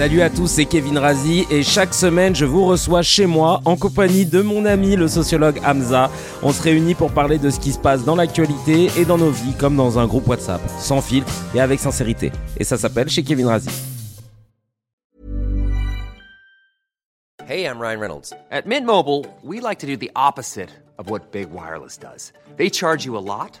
Salut à tous, c'est Kevin Razi et chaque semaine je vous reçois chez moi en compagnie de mon ami le sociologue Hamza. On se réunit pour parler de ce qui se passe dans l'actualité et dans nos vies comme dans un groupe WhatsApp, sans filtre et avec sincérité. Et ça s'appelle chez Kevin Razi. Hey, I'm Ryan Reynolds. At Mint Mobile, we like to do the opposite of what Big Wireless does. They charge you a lot,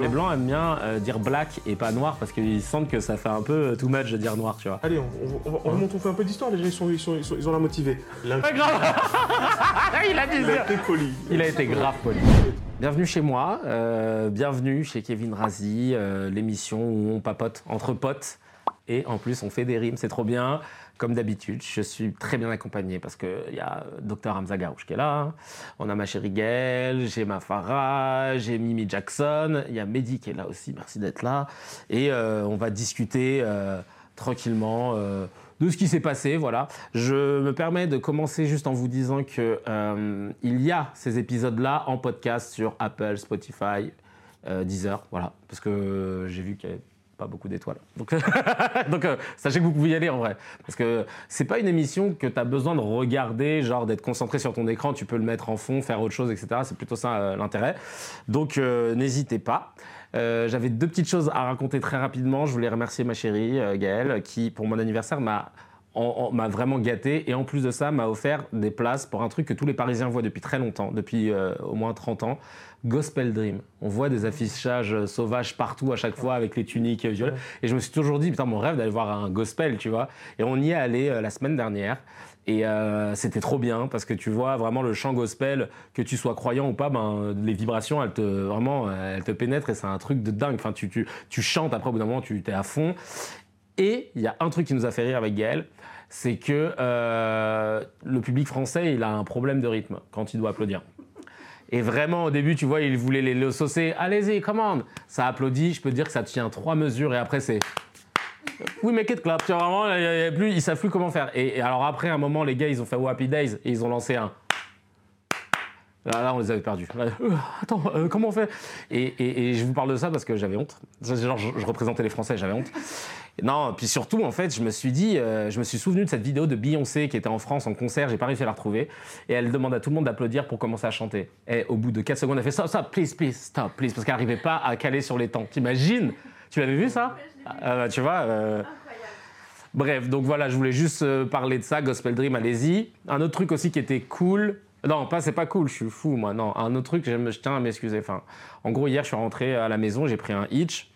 Les blancs aiment bien euh, dire black et pas noir parce qu'ils sentent que ça fait un peu euh, too much de dire noir, tu vois. Allez, on, on, on, on remonte, on fait un peu d'histoire, les gens ils, sont, ils, sont, ils, sont, ils ont la motivée. Pas grave Il a dit Il a été poli. Il a été grave poli. Bienvenue chez moi, euh, bienvenue chez Kevin Razi, euh, l'émission où on papote entre potes et en plus on fait des rimes, c'est trop bien. Comme d'habitude, je suis très bien accompagné parce qu'il y a Dr Hamza Garouche qui est là, on a ma chérie Gaëlle, j'ai ma Farah, j'ai Mimi Jackson, il y a Mehdi qui est là aussi, merci d'être là. Et euh, on va discuter euh, tranquillement euh, de ce qui s'est passé, voilà. Je me permets de commencer juste en vous disant que euh, il y a ces épisodes-là en podcast sur Apple, Spotify, euh, Deezer, voilà, parce que j'ai vu qu'il y avait beaucoup d'étoiles. Donc, euh, sachez que vous pouvez y aller en vrai. Parce que c'est pas une émission que tu as besoin de regarder, genre d'être concentré sur ton écran, tu peux le mettre en fond, faire autre chose, etc. C'est plutôt ça euh, l'intérêt. Donc euh, n'hésitez pas. J'avais deux petites choses à raconter très rapidement. Je voulais remercier ma chérie Gaëlle qui, pour mon anniversaire, m'a m'a vraiment gâté et en plus de ça m'a offert des places pour un truc que tous les Parisiens voient depuis très longtemps, depuis euh, au moins 30 ans, Gospel Dream. On voit des affichages euh, sauvages partout à chaque fois avec les tuniques euh, violettes et je me suis toujours dit putain mon rêve d'aller voir un gospel, tu vois. Et on y est allé euh, la semaine dernière. Et euh, c'était trop bien parce que tu vois vraiment le chant gospel, que tu sois croyant ou pas, ben, les vibrations, elles te, vraiment, elles te pénètrent et c'est un truc de dingue. Enfin, tu, tu, tu chantes après, au bout d'un moment, tu es à fond. Et il y a un truc qui nous a fait rire avec Gaël, c'est que euh, le public français, il a un problème de rythme quand il doit applaudir. Et vraiment, au début, tu vois, il voulait les, le saucer. Allez-y, commande. Ça applaudit. Je peux dire que ça tient trois mesures. Et après, c'est. Oui, make it clap. Tu vois, vraiment, y a- savent plus comment faire. Et, alors, après, un moment, les gars, ils ont fait Oh, Happy Days et ils ont lancé un. Là, là, on les avait perdus. Euh, attends, euh, comment on fait? Et, je vous parle de ça parce que j'avais honte. Genre, je représentais les Français, j'avais honte. Non, puis surtout, en fait, je me suis dit, euh, je me suis souvenu de cette vidéo de Beyoncé qui était en France en concert, j'ai pas réussi à la retrouver. Et elle demande à tout le monde d'applaudir pour commencer à chanter. Et au bout de 4 secondes, elle fait stop, stop, please, please, stop, please, parce qu'elle n'arrivait pas à caler sur les temps. T'imagines? Tu l'avais vu ça? Euh, Tu vois euh, Bref, donc voilà, je voulais juste euh, parler de ça, Gospel Dream, allez-y. Un autre truc aussi qui était cool. Non, pas c'est pas cool, je suis fou moi. Non, un autre truc, je, tiens à m'excuser. Enfin, en gros, hier, je suis rentré à la maison, j'ai pris un hitch,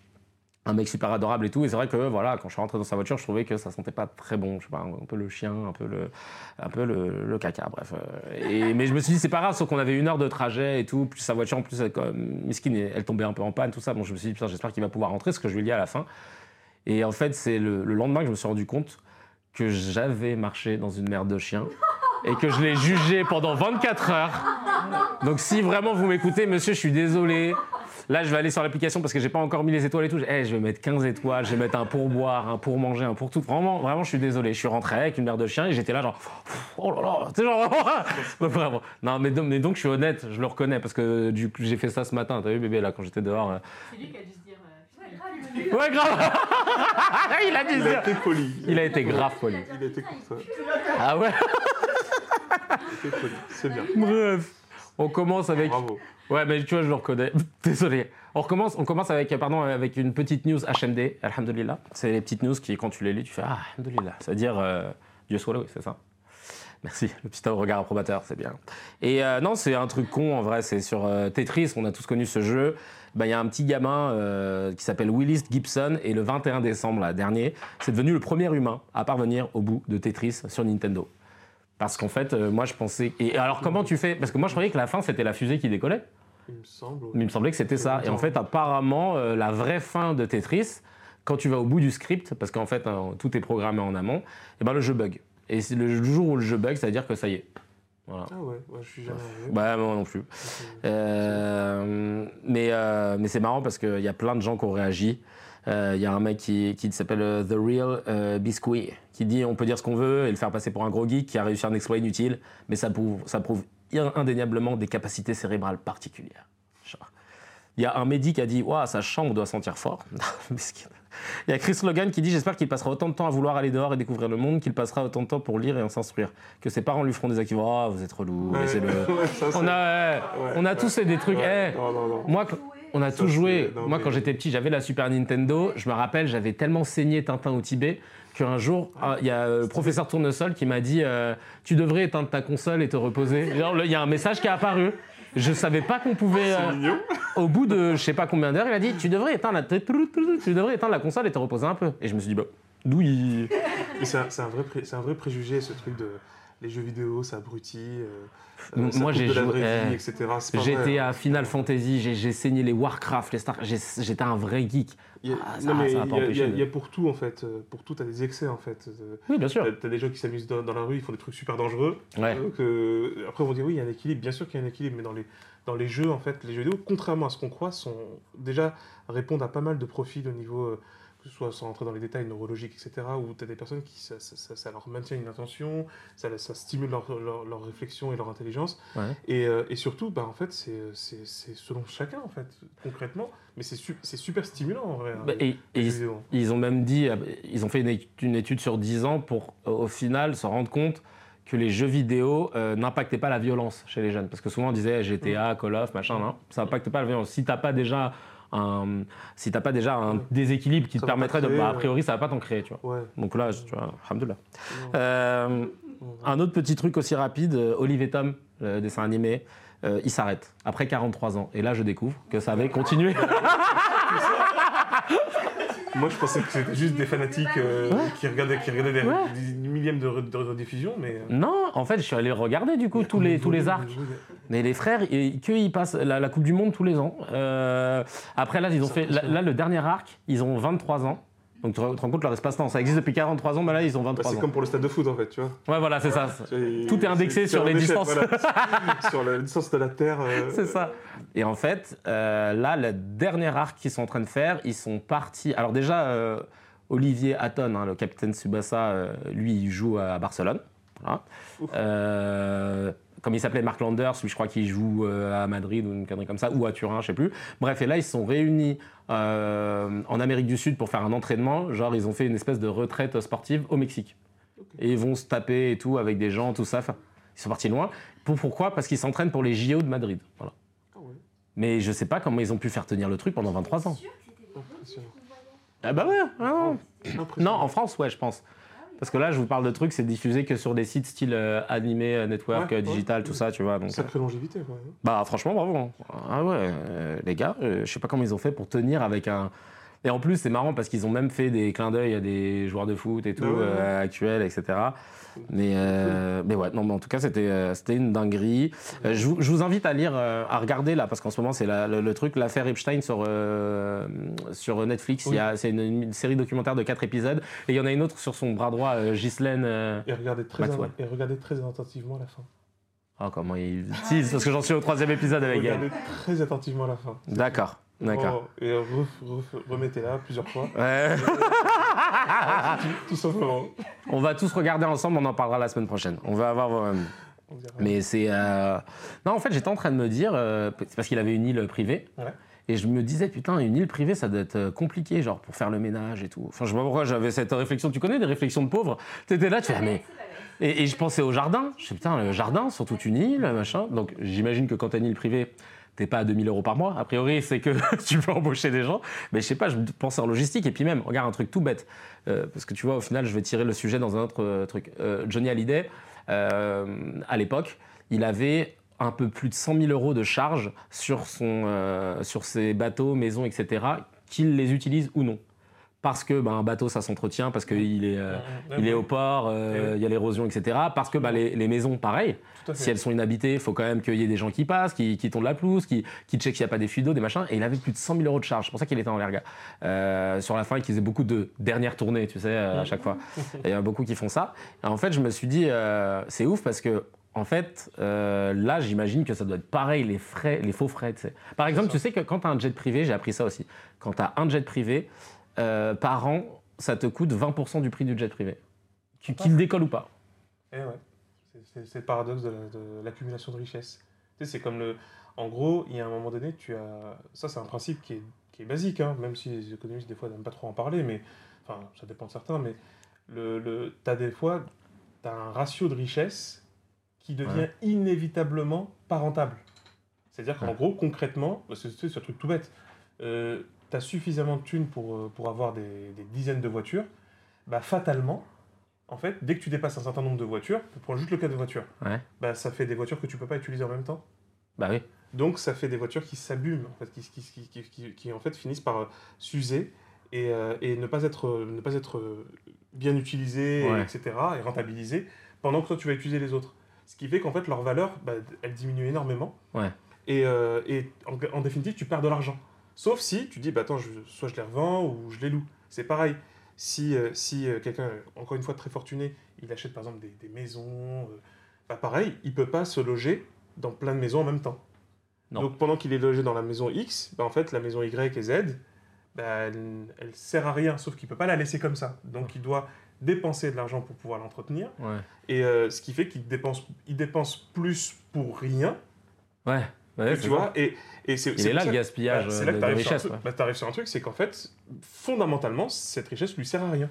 un mec super adorable et tout. Et c'est vrai que voilà, quand je suis rentré dans sa voiture, je trouvais que ça sentait pas très bon. Je sais pas, un peu le chien, un peu le, un peu le, caca, bref. Euh, Et, mais je me suis dit, c'est pas grave, sauf qu'on avait une heure de trajet et tout. Plus sa voiture, en plus, elle, comme, Miskin, elle tombait un peu en panne, tout ça. Bon, je me suis dit, j'espère qu'il va pouvoir rentrer, ce que je lui ai dit à la fin. Et en fait, c'est le, le lendemain que je me suis rendu compte que j'avais marché dans une merde de chien et que je l'ai jugé pendant 24 heures. Donc si vraiment vous m'écoutez, monsieur, je suis désolé. Là, je vais aller sur l'application parce que j'ai pas encore mis les étoiles et tout. Eh, je vais mettre 15 étoiles, je vais mettre un pour boire, un pour manger, un pour tout. Vraiment, vraiment, je suis désolé. Je suis rentré avec une mère de chien et j'étais là genre, oh là là, tu sais, genre, vraiment. Non, mais, donc- mais donc je suis honnête, je le reconnais parce que du coup, j'ai fait ça ce matin. T'as vu, bébé, là, quand j'étais dehors. euh. C'est lui qui a dû se dire. euh, Ouais, grave. Il a dit Il a été poli. Il a été grave poli. Il a été comme ça. Ah ouais. Il a été poli. C'est bien. Bref. On commence avec. Bravo. Ouais, mais tu vois, je le reconnais. Désolé. On recommence, on commence avec, pardon, avec une petite news HMD, Alhamdulillah. C'est les petites news qui, quand tu les lis, tu fais Ah, Alhamdulillah. C'est-à-dire, euh, Dieu soit loué, c'est ça Merci, le petit regard approbateur, c'est bien. Et euh, non, c'est un truc con en vrai, c'est sur euh, Tetris, on a tous connu ce jeu. Bah, Il y a un petit gamin euh, qui s'appelle Willis Gibson et le 21 décembre là, dernier, c'est devenu le premier humain à parvenir au bout de Tetris sur Nintendo. Parce qu'en fait, euh, moi je pensais. Et alors comment tu fais? Parce que moi je croyais que la fin c'était la fusée qui décollait. Il me semble. Mais il me semblait que c'était ça. Et en fait, apparemment, euh, la vraie fin de Tetris, quand tu vas au bout du script, parce qu'en fait, hein, tout est programmé en amont, et ben le jeu bug. Et c'est le jour où le jeu bug, ça veut dire que ça y est. Voilà. Ah ouais, ouais, je suis jamais arrivé. Bah, moi non plus. Euh, mais euh, mais c'est marrant parce qu'il y a plein de gens qui ont réagi. Euh, Il y a un mec qui, qui s'appelle euh, The Real euh, Biscuit qui dit on peut dire ce qu'on veut et le faire passer pour un gros geek qui a réussi un exploit inutile, mais ça prouve, ça prouve indéniablement des capacités cérébrales particulières. Il y a un médic qui a dit Waouh, sa chambre doit sentir fort. Il y a Chris Logan qui dit J'espère qu'il passera autant de temps à vouloir aller dehors et découvrir le monde qu'il passera autant de temps pour lire et en s'instruire. Que ses parents lui feront des actifs. Oh, vous êtes relou, Ouais. laissez-le. Ouais, ça, c'est- On a, on a tous fait des trucs. Ouais. eh, Non, non, non. moi, quand- on a Ça, tout joué. non, Moi, mais- quand j'étais petit, j'avais la Super Nintendo. Je me rappelle, j'avais tellement saigné Tintin au Tibet qu'un jour, ah, il y a le professeur Tournesol qui m'a dit euh, Tu devrais éteindre ta console et te reposer. Genre, là, Il y a un message qui est apparu. Je savais pas qu'on pouvait. euh, au bout de je sais pas combien d'heures, il a dit Tu devrais éteindre la, tu devrais éteindre la console et te reposer un peu. Et je me suis dit Bah. Mais c'est un, c'est un vrai pré- c'est un vrai préjugé, ce truc de les jeux vidéo, ça abrutit. euh, euh, ça moi, coupe j'ai de la joué- vraie vie, eh, etc. C'est pas J'étais à Final Fantasy, j'ai- j'ai saigné les Warcraft, les Star. j'ai- J'étais un vrai geek. Il y a- Ah, il y, a- pour tout, en fait. euh, Pour tout, t'as des excès, en fait. Euh, Oui, bien sûr. T'as t'as des gens qui s'amusent dans, dans la rue, ils font des trucs super dangereux. Ouais. Donc, euh, après, on va dire oui, il y a un équilibre. Bien sûr qu'il y a un équilibre, mais dans les, dans les jeux, en fait, les jeux vidéo, contrairement à ce qu'on croit, sont déjà répondent à pas mal de profils au niveau, euh, que ce soit sans rentrer dans les détails neurologiques, etc., où tu as des personnes qui, ça, ça- leur maintient une attention, ça, ça stimule leur, leur, leur réflexion et leur intelligence. Ouais. Et, euh, et surtout, bah, en fait, c'est selon chacun, en fait, concrètement. Mais c'est su- c'est super stimulant, en vrai. hein, Bah, et, ils, ont même dit, euh, ils ont fait une, étude- une étude sur 10 ans pour au final se rendre compte que les jeux vidéo euh, n'impactaient pas la violence chez les jeunes. Parce que souvent on disait GTA, Call of, machin, non, ça n'impacte pas la violence. Si t'as pas déjà un, si t'as pas déjà un Ouais. déséquilibre qui Ça te permettrait de, bah, a priori ça va pas t'en créer, tu vois. Ouais. Donc là, tu vois, alhamdoulilah. Euh, un autre petit truc aussi rapide, euh, Olive et Tom, le dessin animé, euh, il s'arrête après 43 ans. Et là, je découvre que ça avait continué. Moi, je pensais que c'était juste des fanatiques euh, Ouais. qui regardaient, qui regardaient des, Ouais. des millièmes de, re- de rediffusion, mais. non, en fait, je suis allé regarder du coup tous les, tous les arcs. Mais les frères, que ils passent la, la Coupe du Monde tous les ans. Euh, après, là, ils ont C'est fait. Là, le dernier arc, ils ont 23 ans. Donc, tu te rends compte leur espace-temps. Ça existe depuis 43 ans, mais là, ils ont Bah, 23 c'est ans. comme pour le stade de foot, en fait, tu vois. Ouais, voilà, c'est ça. C'est- Tout est indexé c'est- sur c'est les distances. voilà. sur la distance de la Terre. euh, C'est ça. Et en fait, euh, là, le dernier arc qu'ils sont en train de faire, ils sont partis. Alors, déjà, euh, Olivier Hatton, hein, le capitaine Tsubasa, euh, lui, il joue à Barcelone. Voilà. Comme il s'appelait Mark Landers, lui, je crois qu'il joue euh, à Madrid ou une connerie comme ça, ou à Turin, je sais plus. Bref, et là, ils se sont réunis euh, en Amérique du Sud pour faire un entraînement. Genre, ils ont fait une espèce de retraite sportive au Mexique. Et ils vont se taper et tout avec des gens, tout ça. Enfin, ils sont partis loin. Pour, pourquoi? Parce qu'ils s'entraînent pour les JO de Madrid. Voilà. Ah ouais, Mais je sais pas comment ils ont pu faire tenir le truc pendant 23 ans. impressionnant. Ah bah ouais, ah ouais. Non, Impressionnant. en France, ouais, je pense. Parce que là, je vous parle de trucs, c'est diffusé que sur des sites style euh, animé, euh, network, Ouais, euh, digital, ouais. tout ça, tu vois. Donc, Sacrée longévité, quoi. bah franchement, bravo. hein. Ah ouais, euh, les gars, euh, je sais pas comment ils ont fait pour tenir avec un. Et en plus, c'est marrant parce qu'ils ont même fait des clins d'œil à des joueurs de foot et tout, Ah ouais. euh, actuels, etc. Mais, euh, mais ouais, non, mais en tout cas, c'était euh, c'était une dinguerie. Euh, je, vous, je vous invite à lire, à regarder là, parce qu'en ce moment, c'est la- le, le truc, l'affaire Epstein sur, euh, sur Netflix. Il y a- C'est une, une série documentaire de 4 épisodes. Et il y en a une autre sur son bras droit, euh, Ghislaine. euh, Et regardez très, Maxwell. et regardez très attentivement la fin. Oh, comment il tease, parce que j'en suis au troisième épisode avec elle. Regardez très attentivement la fin. D'accord. D'accord. Oh, et re- re- remettez-la plusieurs fois. Ouais. tout, tout simplement. On va tous regarder ensemble, on en parlera la semaine prochaine. On va avoir. euh. Mais c'est. euh, Non, en fait, j'étais en train de me dire. euh, C'est parce qu'il avait une île privée. Ouais. Et je me disais, putain, une île privée, ça doit être compliqué, genre pour faire le ménage et tout. Enfin, je sais pas pourquoi j'avais cette réflexion. Tu connais des réflexions de pauvres? T'étais là, tu fais, ah, mais. Et, et je pensais au jardin. Je sais, putain, le jardin sur toute une île, machin. Donc, j'imagine que quand t'as une île privée, t'es pas à 2000 euros par mois. A priori, c'est que tu peux embaucher des gens. Mais je sais pas, je pensais en logistique. Et puis même, regarde un truc tout bête. Euh, parce que tu vois, au final, je vais tirer le sujet dans un autre euh, truc. Euh, Johnny Hallyday, à l'époque, il avait un peu plus de 100 000 euros de charges sur ses bateaux, maisons, etc., qu'il les utilise ou non. Parce que bah, un bateau, ça s'entretient, parce qu'il est, euh, Ouais, il est au port, euh, il y a l'érosion, etc. Parce que bah, les, les maisons, pareil, si elles sont inhabitées, il faut quand même qu'il y ait des gens qui passent, qui, qui tondent la pelouse, qui, qui checkent s'il n'y a pas des fuites d'eau, des machins. Et il avait plus de 100 000 euros de charges. C'est pour ça qu'il était en l'erga. Euh, sur la fin, il faisait beaucoup de dernières tournées, tu sais, à chaque fois. Il y en a beaucoup qui font ça. Et en fait, je me suis dit, c'est ouf parce que. En fait, euh, là, j'imagine que ça doit être pareil, les frais, les faux frais. tu sais. Par exemple, tu sais que quand tu as un jet privé, j'ai appris ça aussi, quand tu as un jet privé, euh, par an, ça te coûte 20% du prix du jet privé. Tu- Qu'il décolle ou pas. Eh ouais. C'est- le paradoxe de la- de l'accumulation de, richesses. Tu sais, c'est comme le. En gros, il y a un moment donné, tu as. Ça, c'est un principe qui est, qui est basique, hein, même si les économistes, des fois, n'aiment pas trop en parler, mais. Enfin, ça dépend de certains, mais. Le, le... Tu as des fois. Tu as un ratio de richesse qui devient inévitablement pas rentable. C'est-à-dire qu'en Ouais. gros, concrètement, c'est ce truc tout bête. Tu as suffisamment de thunes pour, euh, pour avoir des, des dizaines de voitures. Bah, fatalement, en fait, dès que tu dépasses un certain nombre de voitures, prends juste le cas de voitures, Ouais. bah, ça fait des voitures que tu peux pas utiliser en même temps. Bah oui. Donc ça fait des voitures qui s'abîment, en fait, qui, qui, qui, qui, en fait finissent par euh, s'user et, euh, et ne pas être, euh, ne pas être bien utilisées, Ouais. etc., et rentabilisées, pendant que toi tu vas utiliser les autres. Ce qui fait qu'en fait leur valeur, bah, elle diminue énormément. Ouais. Et, et en, en définitive, tu perds de l'argent. Sauf si tu dis, bah, attends, je- soit je les revends ou je les loue. C'est pareil. Si, euh, si euh, quelqu'un, encore une fois très fortuné, il achète par exemple des, des maisons, euh, bah, pareil, il peut pas se loger dans plein de maisons en même temps. Non. Donc pendant qu'il est logé dans la maison X, bah, en fait, la maison Y et Z, bah, elle, elle sert à rien, sauf qu'il peut pas la laisser comme ça. Donc il doit dépenser de l'argent pour pouvoir l'entretenir. Ouais. Et euh, ce qui fait qu'il dépense, il dépense plus pour rien, Ouais. Ouais, tu c'est vois. ça. Et, et c'est là le gaspillage bah, c'est euh, là que richesse. truc- ouais. bah, sur un truc, c'est qu'en fait, fondamentalement, cette richesse lui sert à rien.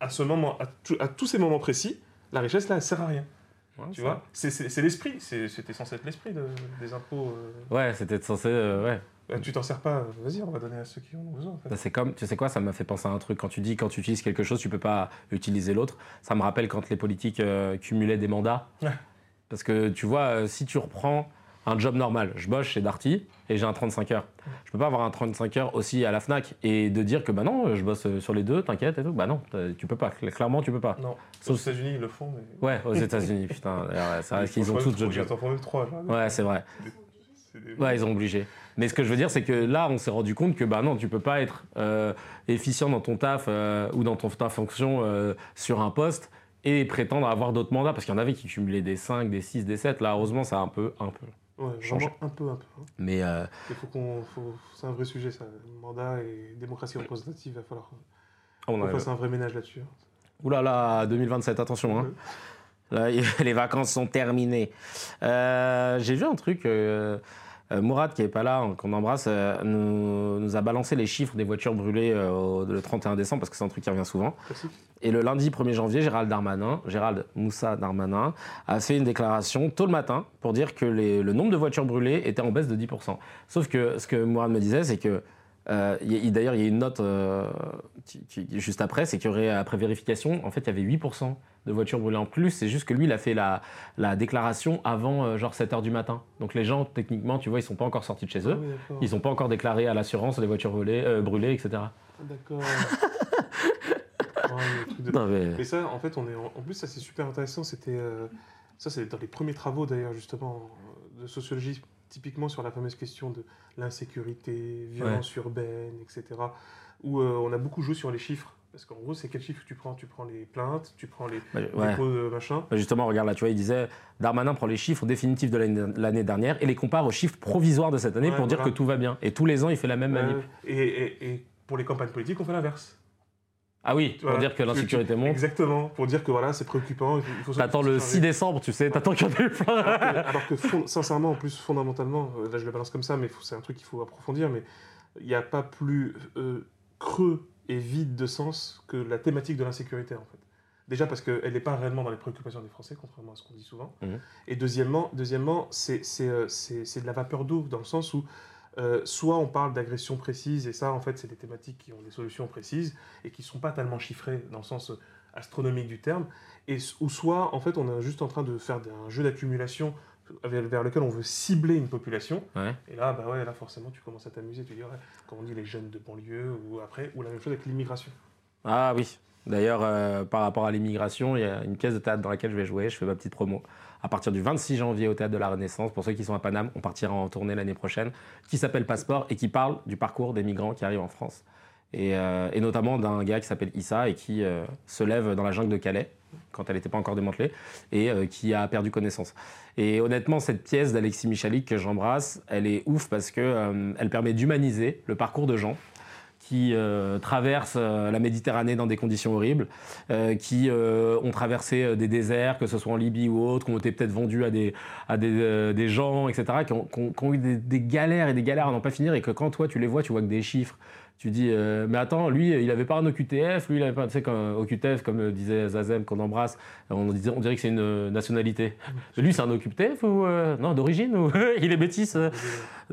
À ce moment, à, tout- à tous ces moments précis, la richesse là, elle sert à rien. Ouais, Tu vois, c'est l'esprit, c'était censé être l'esprit de- des impôts. euh. Ouais, c'était censé. euh, ouais. Bah, tu t'en sers pas, euh, vas-y, on va donner à ceux qui en ont besoin. En fait. Bah, C'est comme, tu sais quoi, ça m'a fait penser à un truc. Quand tu dis, quand tu utilises quelque chose, tu peux pas utiliser l'autre. Ça me rappelle quand les politiques euh, cumulaient des mandats. Parce que tu vois, si tu reprends un job normal, je bosse chez Darty et j'ai un 35 heures. Je peux pas avoir un 35 heures aussi à la Fnac et de dire que bah non, je bosse sur les deux, t'inquiète et tout. Bah non, tu peux pas. Clairement, tu peux pas. Non, Sauf- aux États-Unis, ils le font, mais. Ouais, aux États-unis, putain. C'est vrai Ils qu'ils ont tous le genre. Ouais, c'est vrai. Ouais, ils ont obligé. Mais ce que je veux dire, c'est que là, on s'est rendu compte que bah non, tu peux pas être euh, efficient dans ton taf euh, ou dans ton, ta fonction euh, sur un poste et prétendre avoir d'autres mandats. Parce qu'il y en avait qui cumulaient des 5, des 6, des 7. Là, heureusement, ça a un peu. Un peu. Ouais, Changer. vraiment un peu, un peu. hein. Mais euh, Il faut qu'on, faut- c'est un vrai sujet, ça. Mandat et démocratie représentative, il va falloir on qu'on arrive. fasse un vrai ménage là-dessus. Ouh là là, 2027, attention. Hein. Là, les vacances sont terminées. Euh, J'ai vu un truc. euh, Mourad, qui est pas là, hein, qu'on embrasse, euh, nous, nous a balancé les chiffres des voitures brûlées euh, au- le 31 décembre, parce que c'est un truc qui revient souvent. Et le lundi 1er janvier, Gérald Darmanin, Gérald Moussa Darmanin, a fait une déclaration tôt le matin pour dire que les- le nombre de voitures brûlées était en baisse de 10%. Sauf que ce que Mourad me disait, c'est que euh, D'ailleurs, il y a une note euh, qui- qui- juste après, c'est qu'il y aurait, après vérification, en fait, il y avait 8% de voitures brûlées en plus. C'est juste que lui, il a fait la, la déclaration avant euh, genre 7h du matin. Donc les gens, techniquement, tu vois, ils sont pas encore sortis de chez Ah eux. oui, d'accord. Ils sont pas encore déclarés à l'assurance les voitures brûlées, euh, brûlées etc. Ah, D'accord. Ouais, de- Non, mais- ça, en fait, on est en, en plus, ça c'est super intéressant. C'était ça, c'est dans les premiers travaux d'ailleurs justement de sociologie, typiquement sur la fameuse question de l'insécurité, violence urbaine, etc. Où euh, on a beaucoup joué sur les chiffres Parce qu'en gros, c'est quel chiffre tu prends? Tu prends les plaintes, tu prends les Bah, ouais. dépôts de machin. Bah, Justement, regarde là, tu vois, il disait Darmanin prend les chiffres définitifs de l'année dernière et les compare aux chiffres provisoires de cette année Ouais, pour dire que tout va bien. Et tous les ans, il fait la même manip. Euh, et, et- et pour les campagnes politiques, on fait l'inverse. Ah oui, pour Voilà. dire que l'insécurité monte. Exactement, pour dire que voilà, c'est préoccupant. Il faut, T'attends le changer. 6 décembre, tu sais, t'attends qu'il y en ait plein. Alors que, alors que sincèrement, en plus, fondamentalement, euh, là je le balance comme ça, mais c'est un truc qu'il faut approfondir, mais il n'y a pas plus euh, creux et vide de sens que la thématique de l'insécurité, en fait. Déjà parce qu'elle n'est pas réellement dans les préoccupations des Français, contrairement à ce qu'on dit souvent. Mhm. Et deuxièmement, deuxièmement euh, c'est de la vapeur d'eau, dans le sens où euh, soit on parle d'agressions précises, et ça, en fait, c'est des thématiques qui ont des solutions précises, et qui ne sont pas tellement chiffrées dans le sens euh, astronomique du terme, et, ou soit, en fait, on est juste en train de faire un jeu d'accumulation vers, vers lequel on veut cibler une population, Ouais. et là, bah ouais, là, forcément, tu commences à t'amuser, tu dis, ouais, comme on dit, les jeunes de banlieue, ou après, ou la même chose avec l'immigration. Ah oui. D'ailleurs, euh, par rapport à l'immigration, il y a une pièce de théâtre dans laquelle je vais jouer. Je fais ma petite promo. À partir du 26 janvier au théâtre de la Renaissance, pour ceux qui sont à Paname, on partira en tournée l'année prochaine, qui s'appelle Passeport et qui parle du parcours des migrants qui arrivent en France. Et, euh, notamment d'un gars qui s'appelle Issa et qui euh, se lève dans la jungle de Calais quand elle n'était pas encore démantelée et euh, qui a perdu connaissance. Et honnêtement, cette pièce d'Alexis Michalik que j'embrasse, elle est ouf parce que euh, elle permet d'humaniser le parcours de gens qui euh, traversent euh, la Méditerranée dans des conditions horribles, euh, qui ont traversé des déserts, que ce soit en Libye ou autre, qui ont été peut-être vendus à des, à des, des gens, etc., qui ont, qui ont- qui ont eu des, des galères et des galères à n'en pas finir, et que quand toi tu les vois, tu vois que des chiffres. Tu dis, euh, mais attends, lui, il avait pas un OQTF, lui, il avait pas, tu sais, comme OQTF, comme disait Zazem, qu'on embrasse, on, disait, on dirait que c'est une nationalité. Lui, c'est un OQTF ou. euh, non, d'origine ou il est métis euh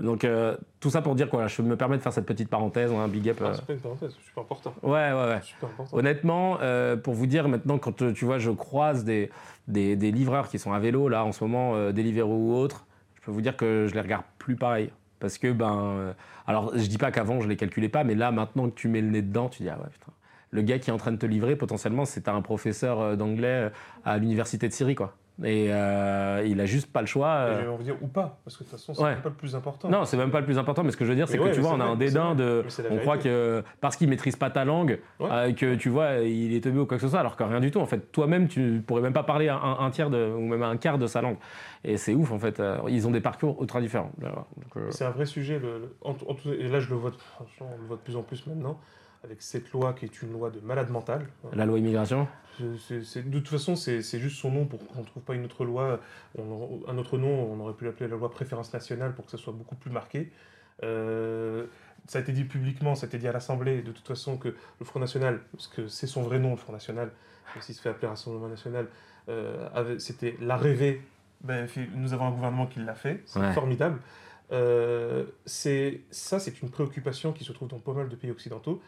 Donc, euh, tout ça pour dire quoi, je me permets de faire cette petite parenthèse, un big up. Ah, euh. c'est pas une parenthèse, c'est super important. Ouais, ouais, ouais. Super important. Honnêtement, euh, pour vous dire maintenant, quand euh, tu vois, je croise des, des, des livreurs qui sont à vélo, là, en ce moment, euh, Deliveroo ou autre, je peux vous dire que je les regarde plus pareil. Parce que, ben. alors, je dis pas qu'avant, je les calculais pas, mais là, maintenant que tu mets le nez dedans, tu dis, ah ouais, putain. Le gars qui est en train de te livrer, potentiellement, c'est un professeur d'anglais à l'université de Syrie, quoi. Et euh, il a juste pas le choix. Euh, J'ai envie de dire ou pas, parce que de toute façon, c'est Ouais. même pas le plus important. non, c'est même pas le plus important, mais ce que je veux dire, c'est que ouais, tu vois, on a vrai, un dédain de. On croit que parce qu'il maîtrise pas ta langue, Ouais. euh, que tu vois, il est teubé ou quoi que ce soit, alors que rien du tout. En fait, toi-même, tu pourrais même pas parler un, un tiers de, ou même un quart de sa langue. Et c'est ouf, en fait. Ils ont des parcours ultra différents. Euh, C'est un vrai sujet. Le, le- en, en tout- et là, je le vois, franchement, on le voit de plus en plus maintenant, avec cette loi qui est une loi de malade mental. la loi immigration. De toute façon, c'est juste son nom pour qu'on ne trouve pas une autre loi. On- un autre nom, on aurait pu l'appeler la loi préférence nationale pour que ça soit beaucoup plus marqué. Euh, ça a été dit publiquement, ça a été dit à l'Assemblée, de toute façon, que le Front National, parce que c'est son vrai nom, le Front National, même s'il se fait appeler Rassemblement National, euh, c'était l'a rêvé. Ben, nous avons un gouvernement qui l'a fait, c'est Ouais. formidable. Euh, c'est ça, c'est une préoccupation qui se trouve dans pas mal de pays occidentaux.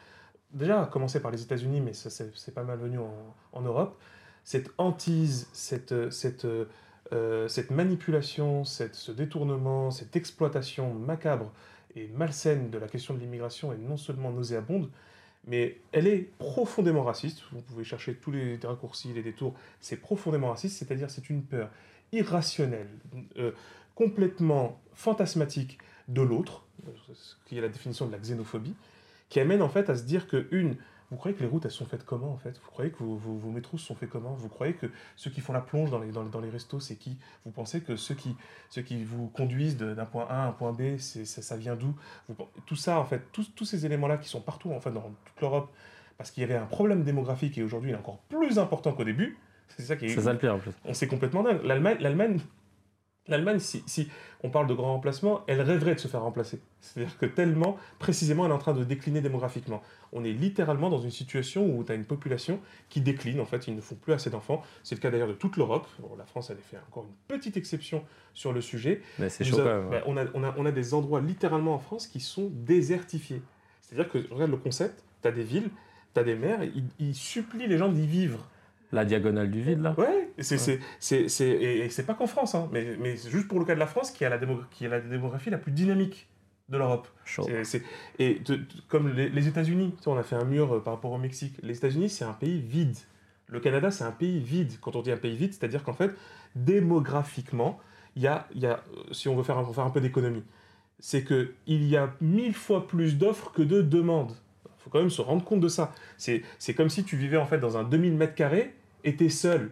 Déjà, à commencer par les États-Unis, mais ça, c'est pas mal venu en, en Europe. Cette hantise, cette, cette, euh, cette manipulation, cette, ce détournement, cette exploitation macabre et malsaine de la question de l'immigration est non seulement nauséabonde, mais elle est profondément raciste. Vous pouvez chercher tous les raccourcis, les détours. C'est profondément raciste, c'est-à-dire c'est une peur irrationnelle, euh, complètement fantasmatique de l'autre, ce qui est la définition de la xénophobie, qui amène en fait à se dire que une, vous croyez que les routes elles sont faites comment en fait? Vous croyez que vos, vos- vos métros sont faits comment? Vous croyez que ceux qui font la plonge dans les, dans, dans les restos c'est qui? Vous pensez que ceux qui, ceux qui vous conduisent d'un point A à un point B, c'est, ça, ça vient d'où? Tout ça en fait, tous, tous ces éléments là qui sont partout en fait dans toute l'Europe, parce qu'il y avait un problème démographique et aujourd'hui il est encore plus important qu'au début. C'est ça qui est C'est ça le pire en plus. on s'est complètement dingue. L'Allemagne, l'Allemagne, si, si on parle de grand remplacement, elle rêverait de se faire remplacer. C'est-à-dire que tellement, précisément, elle est en train de décliner démographiquement. On est littéralement dans une situation où tu as une population qui décline, en fait, ils ne font plus assez d'enfants. C'est le cas d'ailleurs de toute l'Europe. Bon, la France, elle a fait encore une petite exception sur le sujet. Mais c'est chaud quand même. on, a, on, a, on a des endroits littéralement en France qui sont désertifiés. C'est-à-dire que, regarde le concept, tu as des villes, tu as des maires, ils, ils supplient les gens d'y vivre. La diagonale du vide, là. Ouais, et c'est c'est- c'est- c'est- et, et c'est pas qu'en France, hein, mais, mais c'est juste pour le cas de la France qui a la, démo- qui a la démographie la plus dynamique de l'Europe. Chaud. C'est- c'est- Et de- de- comme les, les États-Unis, tu sais, on a fait un mur euh, par rapport au Mexique. Les États-Unis, c'est un pays vide. Le Canada, c'est un pays vide. Quand on dit un pays vide, c'est-à-dire qu'en fait, démographiquement, il y a, il y a, euh, si on veut faire un, faire un peu d'économie, c'est qu'il y a mille fois plus d'offres que de demandes. faut quand même se rendre compte de ça. C'est c'est comme si tu vivais en fait dans un 2000 mètres carrés et t'es seul.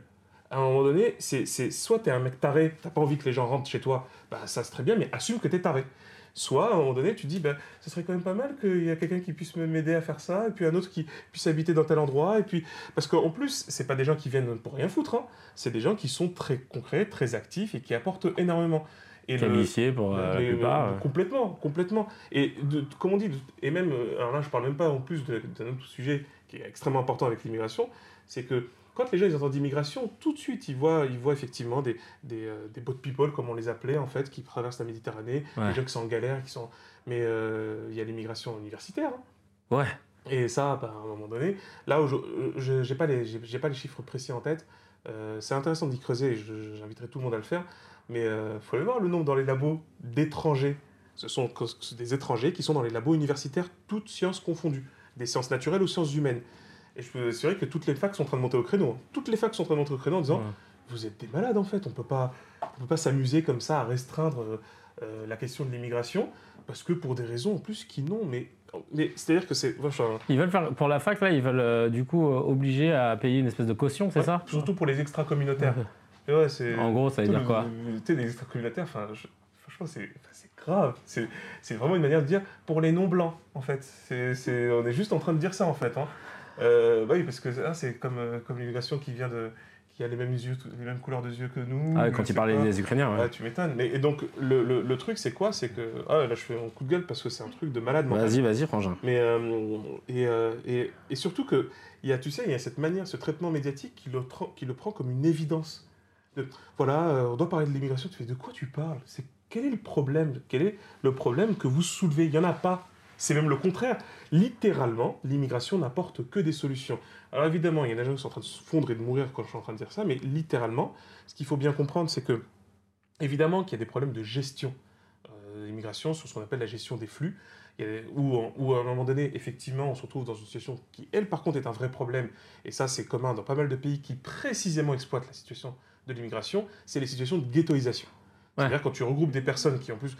À un moment donné, c'est c'est- soit t'es un mec taré, t'as pas envie que les gens rentrent chez toi, bah ça c'est très bien, mais assume que t'es taré. Soit à un moment donné, tu dis, bah, ce serait quand même pas mal qu'il y ait quelqu'un qui puisse m'aider à faire ça, et puis un autre qui puisse habiter dans tel endroit, et puis parce qu'en plus, c'est pas des gens qui viennent pour rien foutre, hein. c'est des gens qui sont très concrets, très actifs et qui apportent énormément. Et le- pour euh, mais, plupart. euh. Complètement, complètement. Et de, comme on dit, et même, euh, alors là je parle même pas en plus d'un autre sujet qui est extrêmement important avec l'immigration, c'est que quand les gens ils entendent immigration, tout de suite ils voient, ils voient effectivement des, des, euh, des boat people, comme on les appelait en fait, qui traversent la Méditerranée, Ouais. des gens qui sont en galère, qui sont... mais euh, il y a l'immigration universitaire. hein. Ouais. Et ça, bah, à un moment donné, là où je je- j'ai pas, les- pas les chiffres précis en tête, euh, c'est intéressant d'y creuser, et j'inviterai tout le monde à le faire, mais il faut aller voir le nombre dans les labos d'étrangers. Ce sont des étrangers qui sont dans les labos universitaires, toutes sciences confondues, des sciences naturelles aux sciences humaines. Et je peux vous assurer que toutes les facs sont en train de monter au créneau. hein. Toutes les facs sont en train de monter au créneau en disant Ouais. Vous êtes des malades en fait, on peut pas, on peut pas s'amuser comme ça à restreindre euh, euh, la question de l'immigration, parce que pour des raisons en plus qui n'ont. Mais, mais c'est-à-dire que c'est. enfin, Ils veulent faire, pour la fac, là, ils veulent euh, du coup euh, obliger à payer une espèce de caution, c'est Ouais, ça? Surtout pour les extra-communautaires. Et ouais, c'est- En gros, ça veut dire quoi? Tu sais, les extra-communautaires, enfin, je- franchement, c'est enfin, c'est grave. C'est c'est vraiment une manière de dire pour les non-blancs, en fait. C'est c'est- on est juste en train de dire ça, en fait. Hein. Euh, bah oui, parce que ah, c'est comme, euh, comme l'immigration qui vient de. qui a les mêmes yeux, les mêmes couleurs de yeux que nous. Ah Quand il parlait des Ukrainiens, ouais. Ouais, tu m'étonnes. Et donc, le, le, le truc, c'est quoi? C'est que. Ah, là, je fais mon coup de gueule parce que c'est un truc de malade. Vas-y, vas-y, Frangin. Mais euh, et, euh, et, et surtout que il y a, tu sais, il y a cette manière, ce traitement médiatique qui le, qui le prend comme une évidence. De, voilà, on doit parler de l'immigration. Tu fais de quoi tu parles? C'est quel est le problème? Quel est le problème que vous soulevez? Il y en a pas. C'est même le contraire. Littéralement, l'immigration n'apporte que des solutions. Alors évidemment, il y a des gens qui sont en train de se fondre et de mourir quand je suis en train de dire ça, mais littéralement, ce qu'il faut bien comprendre, c'est que évidemment qu'il y a des problèmes de gestion euh, l'immigration sur ce qu'on appelle la gestion des flux. A- Où, en- où à un moment donné, effectivement, on se retrouve dans une situation qui, elle, par contre, est un vrai problème. Et ça, c'est commun dans pas mal de pays qui précisément exploitent la situation de l'immigration. C'est les situations de ghettoisation. C'est-à-dire quand tu regroupes des personnes qui, en plus,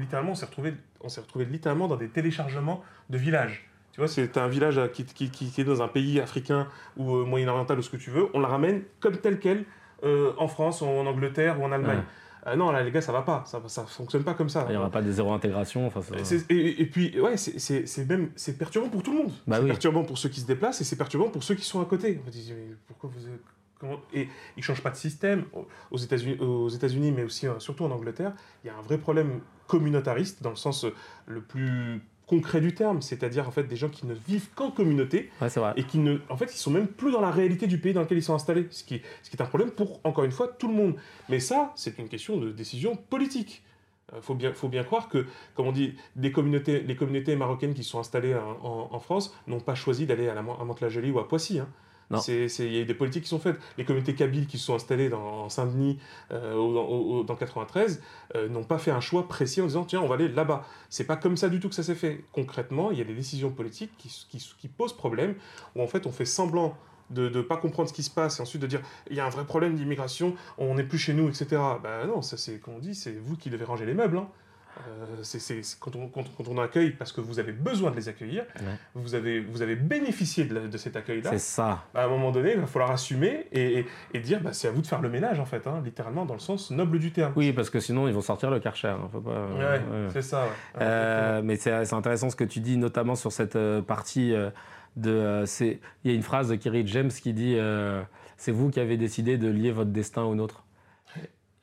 littéralement, on s'est retrouvé, on s'est retrouvé littéralement dans des téléchargements de villages. Tu vois, c'est un village euh, qui, qui, qui- est dans un pays africain ou euh, moyen-oriental ou ce que tu veux, on la ramène comme tel quel euh, en France, en Angleterre ou en Allemagne. Ouais. Ah non, là, les gars, ça va pas. Ça, ça fonctionne pas comme ça. Il n'y aura pas des zéro intégration. Enfin, ça- C'est- Et, et puis, ouais, c'est- même c'est perturbant pour tout le monde. Bah c'est oui. perturbant pour ceux qui se déplacent et c'est perturbant pour ceux qui sont à côté. On va dire, mais pourquoi vous. Et ils changent pas de système. Aux États-Unis, aux États-Unis mais aussi euh, surtout en Angleterre, il y a un vrai problème communautariste dans le sens euh, le plus concret du terme, c'est-à-dire en fait des gens qui ne vivent qu'en communauté Ouais, c'est vrai. et qui ne, en fait, ils sont même plus dans la réalité du pays dans lequel ils sont installés, ce qui, ce qui est un problème pour, encore une fois, tout le monde. Mais ça, c'est une question de décision politique. Il faut bien, faut bien croire que, comme on dit, des communautés, les communautés marocaines qui sont installées en, en- en France n'ont pas choisi d'aller à, la, à Mantes-la-Jolie ou à Poissy. hein. Il y a des politiques qui sont faites. Les communautés kabyles qui se sont installées dans en Saint-Denis euh, dans 93 euh, n'ont pas fait un choix précis en disant tiens on va aller là-bas. C'est pas comme ça du tout que ça s'est fait. Concrètement, il y a des décisions politiques qui, posent problème où en fait on fait semblant de ne pas comprendre ce qui se passe et ensuite de dire il y a un vrai problème d'immigration, on n'est plus chez nous, etc. Ben non, ça c'est comme on dit, c'est vous qui devez ranger les meubles. hein. Euh, c'est quand, on, quand, quand on accueille parce que vous avez besoin de les accueillir, Ouais. vous, avez, vous avez bénéficié de, la- de cet accueil-là. C'est ça. Bah, à un moment donné, il va falloir assumer et, et, et dire bah, c'est à vous de faire le ménage en fait, hein, littéralement dans le sens noble du terme. Oui, parce que sinon, ils vont sortir le karcher. hein, Faut pas... Ouais, ouais. c'est ça. Euh, mais c'est c'est intéressant ce que tu dis, notamment sur cette euh, partie euh, de. euh, Il y a une phrase de Kerry James qui dit euh, C'est vous qui avez décidé de lier votre destin au nôtre.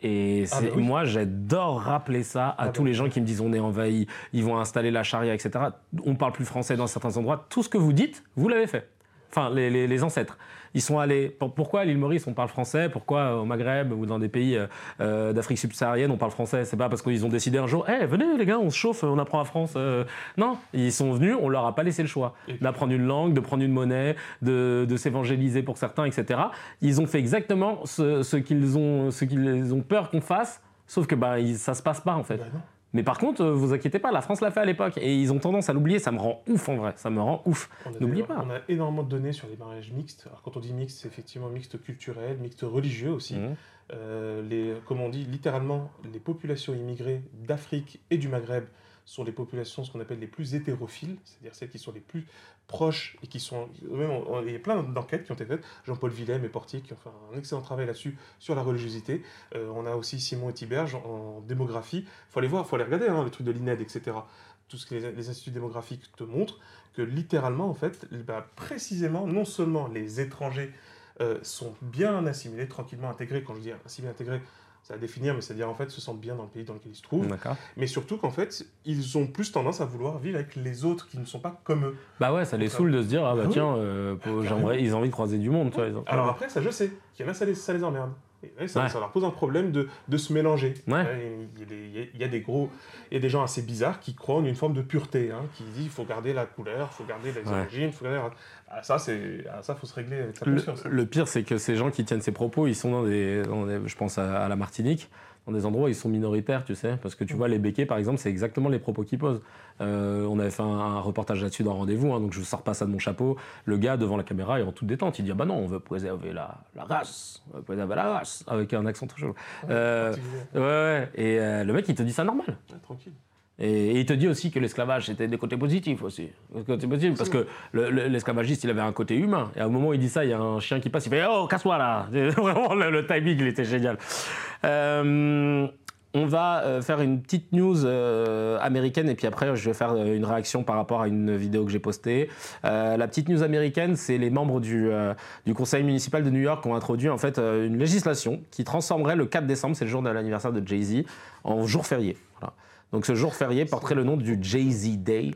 Et Ah bah oui. moi, j'adore rappeler ça à Ah tous bah les gens qui me disent on est envahi, ils vont installer la charia, etc. On parle plus français dans certains endroits. Tout ce que vous dites, vous l'avez fait. Enfin, les, les- les ancêtres. Ils sont allés. pour- Pourquoi à l'île Maurice on parle français? Pourquoi euh, au Maghreb ou dans des pays euh, euh, d'Afrique subsaharienne on parle français? C'est pas parce qu'ils ont décidé un jour, Eh, venez les gars, on se chauffe, on apprend la France. euh. Non, ils sont venus, on leur a pas laissé le choix d'apprendre une langue, de prendre une monnaie, de, de s'évangéliser pour certains, etc. Ils ont fait exactement ce, ce qu'ils ont, ce qu'ils ont peur qu'on fasse. Sauf que bah, ça se passe pas en fait. Bah. Mais par contre, euh, vous inquiétez pas, la France l'a fait à l'époque et ils ont tendance à l'oublier. Ça me rend ouf en vrai. Ça me rend ouf. N'oubliez pas. On a énormément de données sur les mariages mixtes. Alors quand on dit mixte, c'est effectivement mixte culturel, mixte religieux aussi. Mhm. Euh, les, comme on dit, littéralement, les populations immigrées d'Afrique et du Maghreb sont les populations, ce qu'on appelle les plus hétérophiles, c'est-à-dire celles qui sont les plus proches et qui sont. Même, il y a plein d'enquêtes qui ont été faites. Jean-Paul Villem et Portier qui ont fait un excellent travail là-dessus, sur la religiosité. Euh, on a aussi Simon Etiberge en, en démographie. Il faut aller voir, il faut aller regarder hein, le truc de l'INED, etc. Tout ce que les, les instituts démographiques te montrent, que littéralement, en fait, bah, précisément, non seulement les étrangers euh, sont bien assimilés, tranquillement intégrés, quand je dis assimilés, intégrés, à définir, mais c'est-à-dire en fait se sentent bien dans le pays dans lequel ils se trouvent. Mais surtout qu'en fait, ils ont plus tendance à vouloir vivre avec les autres qui ne sont pas comme eux. Bah ouais, ça les saoule de se dire, ah bah Ah tiens, euh, j'aimerais- ils ont envie de croiser du monde. ils ont- Alors après, ça je sais, qu'il y en a, ça les, ça les emmerde. Et ça, Ouais. ça leur pose un problème de, de se mélanger. Ouais. Ouais, Il y, a des, il y a- il y a des gros, il y a des gens assez bizarres qui croient en une forme de pureté, hein, qui disent il faut garder la couleur, il faut garder les Ouais. origines, il faut garder. Ah, ça, c'est, ah, ça, faut se régler avec sa conscience. hein. le pire, c'est que ces gens qui tiennent ces propos, ils sont dans des, dans des- je pense à, à la Martinique, dans des endroits où ils sont minoritaires, tu sais. Parce que tu vois, les béquets, par exemple, c'est exactement les propos qu'ils posent. Euh, on avait fait un, un reportage là-dessus dans Rendez-vous, hein, donc je ne sors pas ça de mon chapeau. Le gars, devant la caméra, est en toute détente. Il dit Ah bah non, on veut préserver la, la race, on veut préserver la race, avec un accent trop chaud. Euh, ouais, ouais. Et euh, le mec, il te dit ça normal. Ouais, tranquille. Et, il te dit aussi que l'esclavage, c'était des côtés positifs aussi. Des côtés parce que le- le- l'esclavagiste, il avait un côté humain. Et à un moment où il dit ça, il y a un chien qui passe, il fait Oh, casse-toi là Vraiment, le, le timing, il était génial. Euh, on va euh, faire une petite news euh, américaine et puis après je vais faire une réaction par rapport à une vidéo que j'ai postée. La petite news américaine, c'est les membres du, conseil municipal de New York ont introduit en fait une législation qui transformerait le 4 décembre, c'est le jour de l'anniversaire de Jay-Z, en jour férié. Voilà. Donc ce jour férié porterait le nom du Jay-Z Day.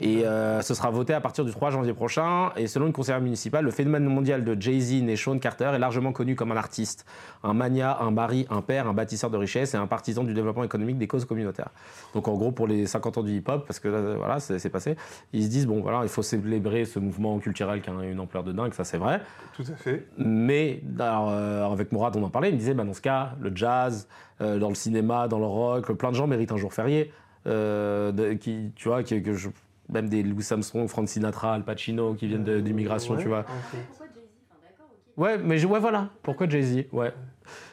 Et euh, ce sera voté à partir du 3 janvier prochain. Et selon une conseillère municipale, le phénomène mondial de Jay-Z né Sean Carter est largement connu comme un artiste, un mania, un mari, un père, un bâtisseur de richesse et un partisan du développement économique des causes communautaires. Donc en gros, pour les 50 ans du hip-hop, parce que là, voilà, c'est passé, ils se disent, bon voilà, il faut célébrer ce mouvement culturel qui a une ampleur de dingue, ça c'est vrai. Tout à fait. Mais alors, euh, avec Mourad, on en parlait, il me disait, bah, dans ce cas, le jazz, euh, dans le cinéma, dans le rock, plein de gens méritent un jour férié. euh, de- qui, tu vois, qui- que je- même des Louis Armstrong, Frank Sinatra, Al Pacino, qui viennent d'immigration, Ouais, tu vois. Pourquoi Jay-Z Enfin, d'accord, ok. Ouais, mais je- ouais, voilà. Pourquoi Jay-Z Ouais.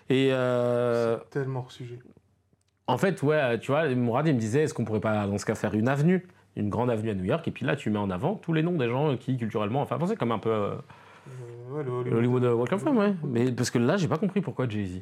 Et euh, C'est tellement hors sujet. en fait, ouais, tu vois, Mourad, il me disait, est-ce qu'on pourrait pas, dans ce cas, faire une avenue une grande avenue à New York, et puis là, tu mets en avant tous les noms des gens qui, culturellement, enfin, c'est comme un peu euh, Euh, ouais, le le Hollywood. Hollywood Walk of Fame, ouais. Mais parce que là, j'ai pas compris pourquoi Jay-Z.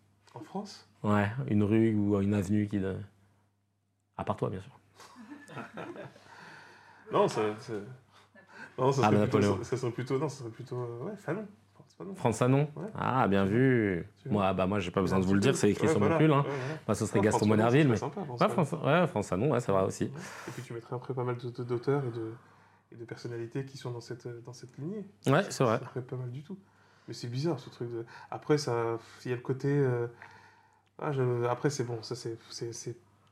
En France? Ouais, une rue ou une avenue qui. de- À part toi, bien sûr. Non, ça, ça- non, ça Ah, serait, bah, plutôt, ça, ça serait plutôt, non, ça serait plutôt, euh, ouais, Fanon. France Fanon. Ouais. Ah, bien vu. Moi, bah, moi, j'ai pas besoin de vous le dire, c'est écrit Ouais, sur voilà. mon pull. Hein. Ouais, ce serait Non, Gaston c'est Mais... sympa, France Ouais. France... ouais, c'est vrai aussi. Et puis tu mettrais après pas mal d'auteurs et de, et de personnalités qui sont dans cette, dans cette lignée. Ouais, c'est vrai. Ça ferait pas mal du tout. Mais c'est bizarre ce truc. De... Après, il y a le côté. euh, ah, je- Après, c'est bon, ça c'est-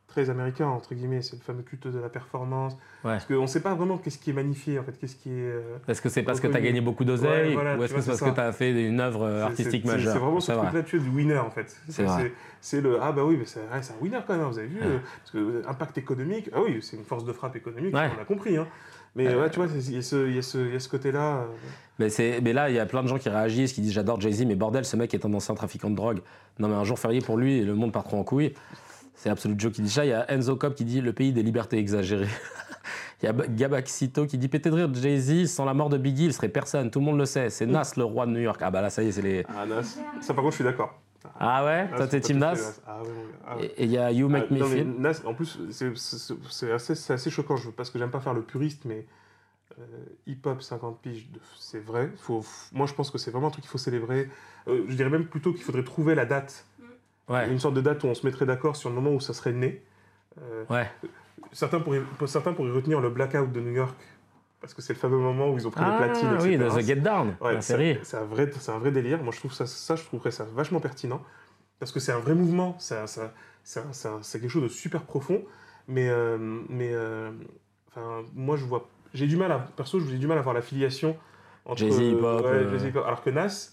très américain, entre guillemets. C'est le fameux culte de la performance. Ouais. Parce qu'on ne sait pas vraiment qu'est-ce qui est magnifié, en fait. Qu'est-ce qui est. euh, Est-ce que c'est parce que tu as gagné beaucoup d'oseille Ouais, voilà, ou est-ce que c'est parce que tu as fait une œuvre euh, artistique majeure C'est vraiment ce truc-là, tu es du winner, en fait. C'est le. Ah, bah oui, mais c'est ouais, un winner quand même, vous avez vu. Parce que impact économique. Ah oui, c'est une force de frappe économique, on a compris. Hein. Mais Euh, ouais, tu vois, il y, a ce- côté-là. euh, Mais, mais là, il y a plein de gens qui réagissent, qui disent J'adore Jay-Z, mais bordel, ce mec est un ancien trafiquant de drogue. Non, mais un jour férié pour lui, et le monde part trop en couille. C'est Absolute Joe qui dit ça. Il y a Enzo Cobb qui dit Le pays des libertés exagérées. Il y a Gabaxito qui dit pété de rire Jay-Z, sans la mort de Biggie, il serait personne, tout le monde le sait. C'est Nas, le roi de New York. Ah bah là, ça y est, c'est les. Ah, Nas. Ça, par contre, je suis d'accord. Ah ouais Ah, Toi, t'es Team Nas Ah ouais. Ah ouais. Et il y a You Make Ah, Me non, mais Feel. Nas, en plus, c'est- assez, assez choquant parce que j'aime pas faire le puriste, mais euh, hip-hop 50 piges, c'est vrai. Faut, moi, je pense que c'est vraiment un truc qu'il faut célébrer. Euh, je dirais même plutôt qu'il faudrait trouver la date, Ouais, une sorte de date où on se mettrait d'accord sur le moment où ça serait né. Euh, ouais. certains, pourraient, certains pourraient retenir le blackout de New York parce que c'est le fameux moment où ils ont pris les Ah platines, etc. oui, de The Get Down, Ouais, la série. C'est un vrai, c'est un vrai délire. Moi, je trouve ça, ça, je trouverais ça vachement pertinent parce que c'est un vrai mouvement. C'est quelque chose de super profond. Mais, euh, mais, euh, enfin, moi, je vois, j'ai du mal à, perso, j'ai du mal à voir l'affiliation entre Jay-Z, hip-hop, ouais, euh. Alors que Nas.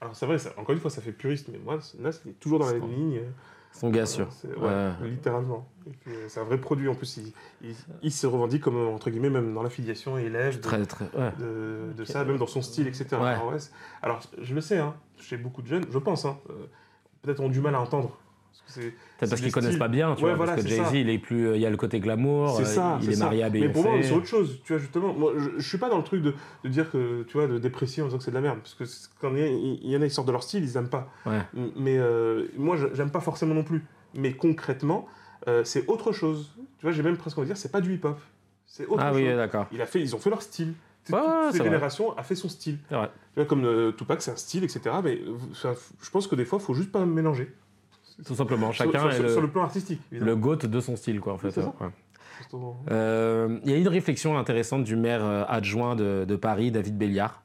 Alors c'est vrai, ça- encore une fois, ça fait puriste, mais moi, Nas, il est toujours dans la ligne. Euh, Son gars sûr. c'est- ouais, Ouais. littéralement. Euh, C'est un vrai produit en plus. Il, il- il se revendique comme, euh, entre guillemets, même dans l'affiliation élève de, Très, très. Ouais. de, de ça, même dans son style, etc. Ouais. Alors, ouais, c'est- alors, je le sais, hein, chez beaucoup de jeunes, je pense, hein, euh, peut-être ont du mal à entendre. C'est- Peut-être c'est parce qu'ils connaissent pas bien, tu Ouais, vois. voilà, parce que c'est Jay-Z, ça. il est plus. Il y a le côté glamour, C'est euh, ça, il c'est est ça. marié à Mais Beyoncé. pour moi, est sur autre chose, tu vois, justement. Moi, je, je suis pas dans le truc de, de dire que, tu vois, de déprécier en disant que c'est de la merde. Parce que c'est- quand il y, en a, ils sortent de leur style, ils aiment pas. Ouais. Mais euh, moi, je- j'aime pas forcément non plus. Mais concrètement, euh, c'est autre chose. Tu vois, j'ai même presque envie de dire, c'est pas du hip-hop. C'est autre Ah chose. oui, d'accord. Il a fait, ils ont fait leur style. Ouais, cette c'est vrai. génération a fait son style. C'est. Tu vois, comme euh, Tupac, c'est un style, etc. Mais euh, je pense que des fois, il faut juste pas mélanger. Tout simplement. Chacun sur, est sur- le, sur le plan artistique. évidemment. le goat de son style, quoi, en fait. Ouais. Euh, Il y a une réflexion intéressante du maire euh, adjoint de, de Paris, David Béliard.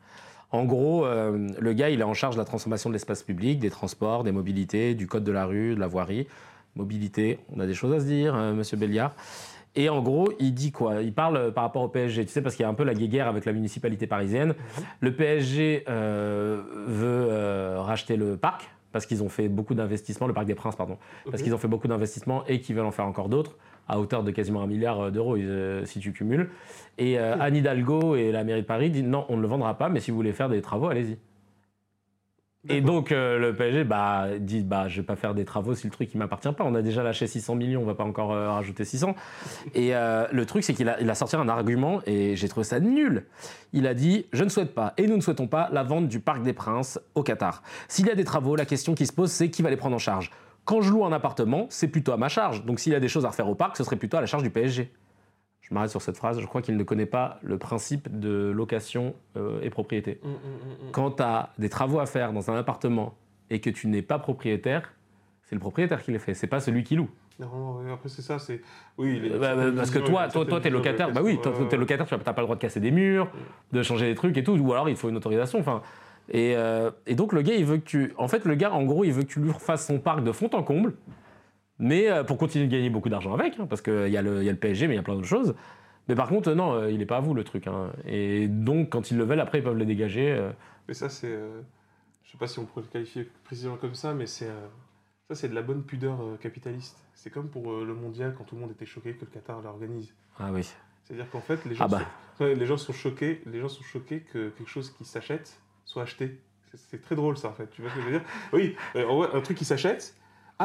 En gros, euh, le gars, il est en charge de la transformation de l'espace public, des transports, des mobilités, du code de la rue, de la voirie. Mobilité, on a des choses à se dire, euh, monsieur Béliard. Et en gros, il dit quoi? Il parle par rapport au PSG, tu sais, parce qu'il y a un peu la guéguerre avec la municipalité parisienne. Le PSG euh, veut euh, racheter le parc, parce qu'ils ont fait beaucoup d'investissements, le Parc des Princes, pardon, parce Ok. qu'ils ont fait beaucoup d'investissements et qu'ils veulent en faire encore d'autres, à hauteur de quasiment un milliard d'euros euh, si tu cumules. Et euh, Anne Hidalgo et la mairie de Paris disent non, on ne le vendra pas, mais si vous voulez faire des travaux, allez-y. Et donc euh, le PSG bah, dit bah, je vais pas faire des travaux si le truc il m'appartient pas. On a déjà lâché 600 millions, on va pas encore euh, rajouter 600. Et euh, le truc c'est qu'il a, il a sorti un argument et j'ai trouvé ça nul. Il a dit je ne souhaite pas et nous ne souhaitons pas la vente du Parc des Princes au Qatar. S'il y a des travaux, la question qui se pose c'est qui va les prendre en charge? Quand je loue un appartement, c'est plutôt à ma charge. Donc s'il y a des choses à refaire au parc, ce serait plutôt à la charge du PSG. Je m'arrête sur cette phrase. Je crois qu'il ne connaît pas le principe de location euh, et propriété hum, hum, hum. quand tu as des travaux à faire dans un appartement et que tu n'es pas propriétaire, c'est le propriétaire qui les fait, c'est pas celui qui loue. Non, après c'est ça, c'est... Oui, les- bah, bah, parce que toi, toi, toi, t'es locataire, bah oui, toi, t'es locataire, tu n'as pas le droit de casser des murs, de changer des trucs et tout, ou alors il faut une autorisation, enfin. Et, euh, et donc le gars, il veut que tu. En fait, le gars, en gros, il veut que tu lui refasses son parc de fond en comble, mais euh, pour continuer de gagner beaucoup d'argent avec, hein, parce qu'il y, a le- il y a le PSG, mais il y a plein d'autres choses. Mais par contre, non, euh, il n'est pas à vous le truc. hein. Et donc, quand ils le veulent, après, ils peuvent le dégager. euh, Mais ça, c'est... euh, Je sais pas si on pourrait le qualifier précisément comme ça, mais c'est... euh, Ça, c'est de la bonne pudeur euh, capitaliste. C'est comme pour euh, le mondial, quand tout le monde était choqué que le Qatar l'organise. Ah oui. C'est-à-dire qu'en fait, les gens, Ah bah. sont... ouais, les gens sont choqués, les gens sont choqués que quelque chose qui s'achète soit acheté. C'est- très drôle ça en fait. Tu vois ce que je veux dire? Oui, euh, un truc qui s'achète.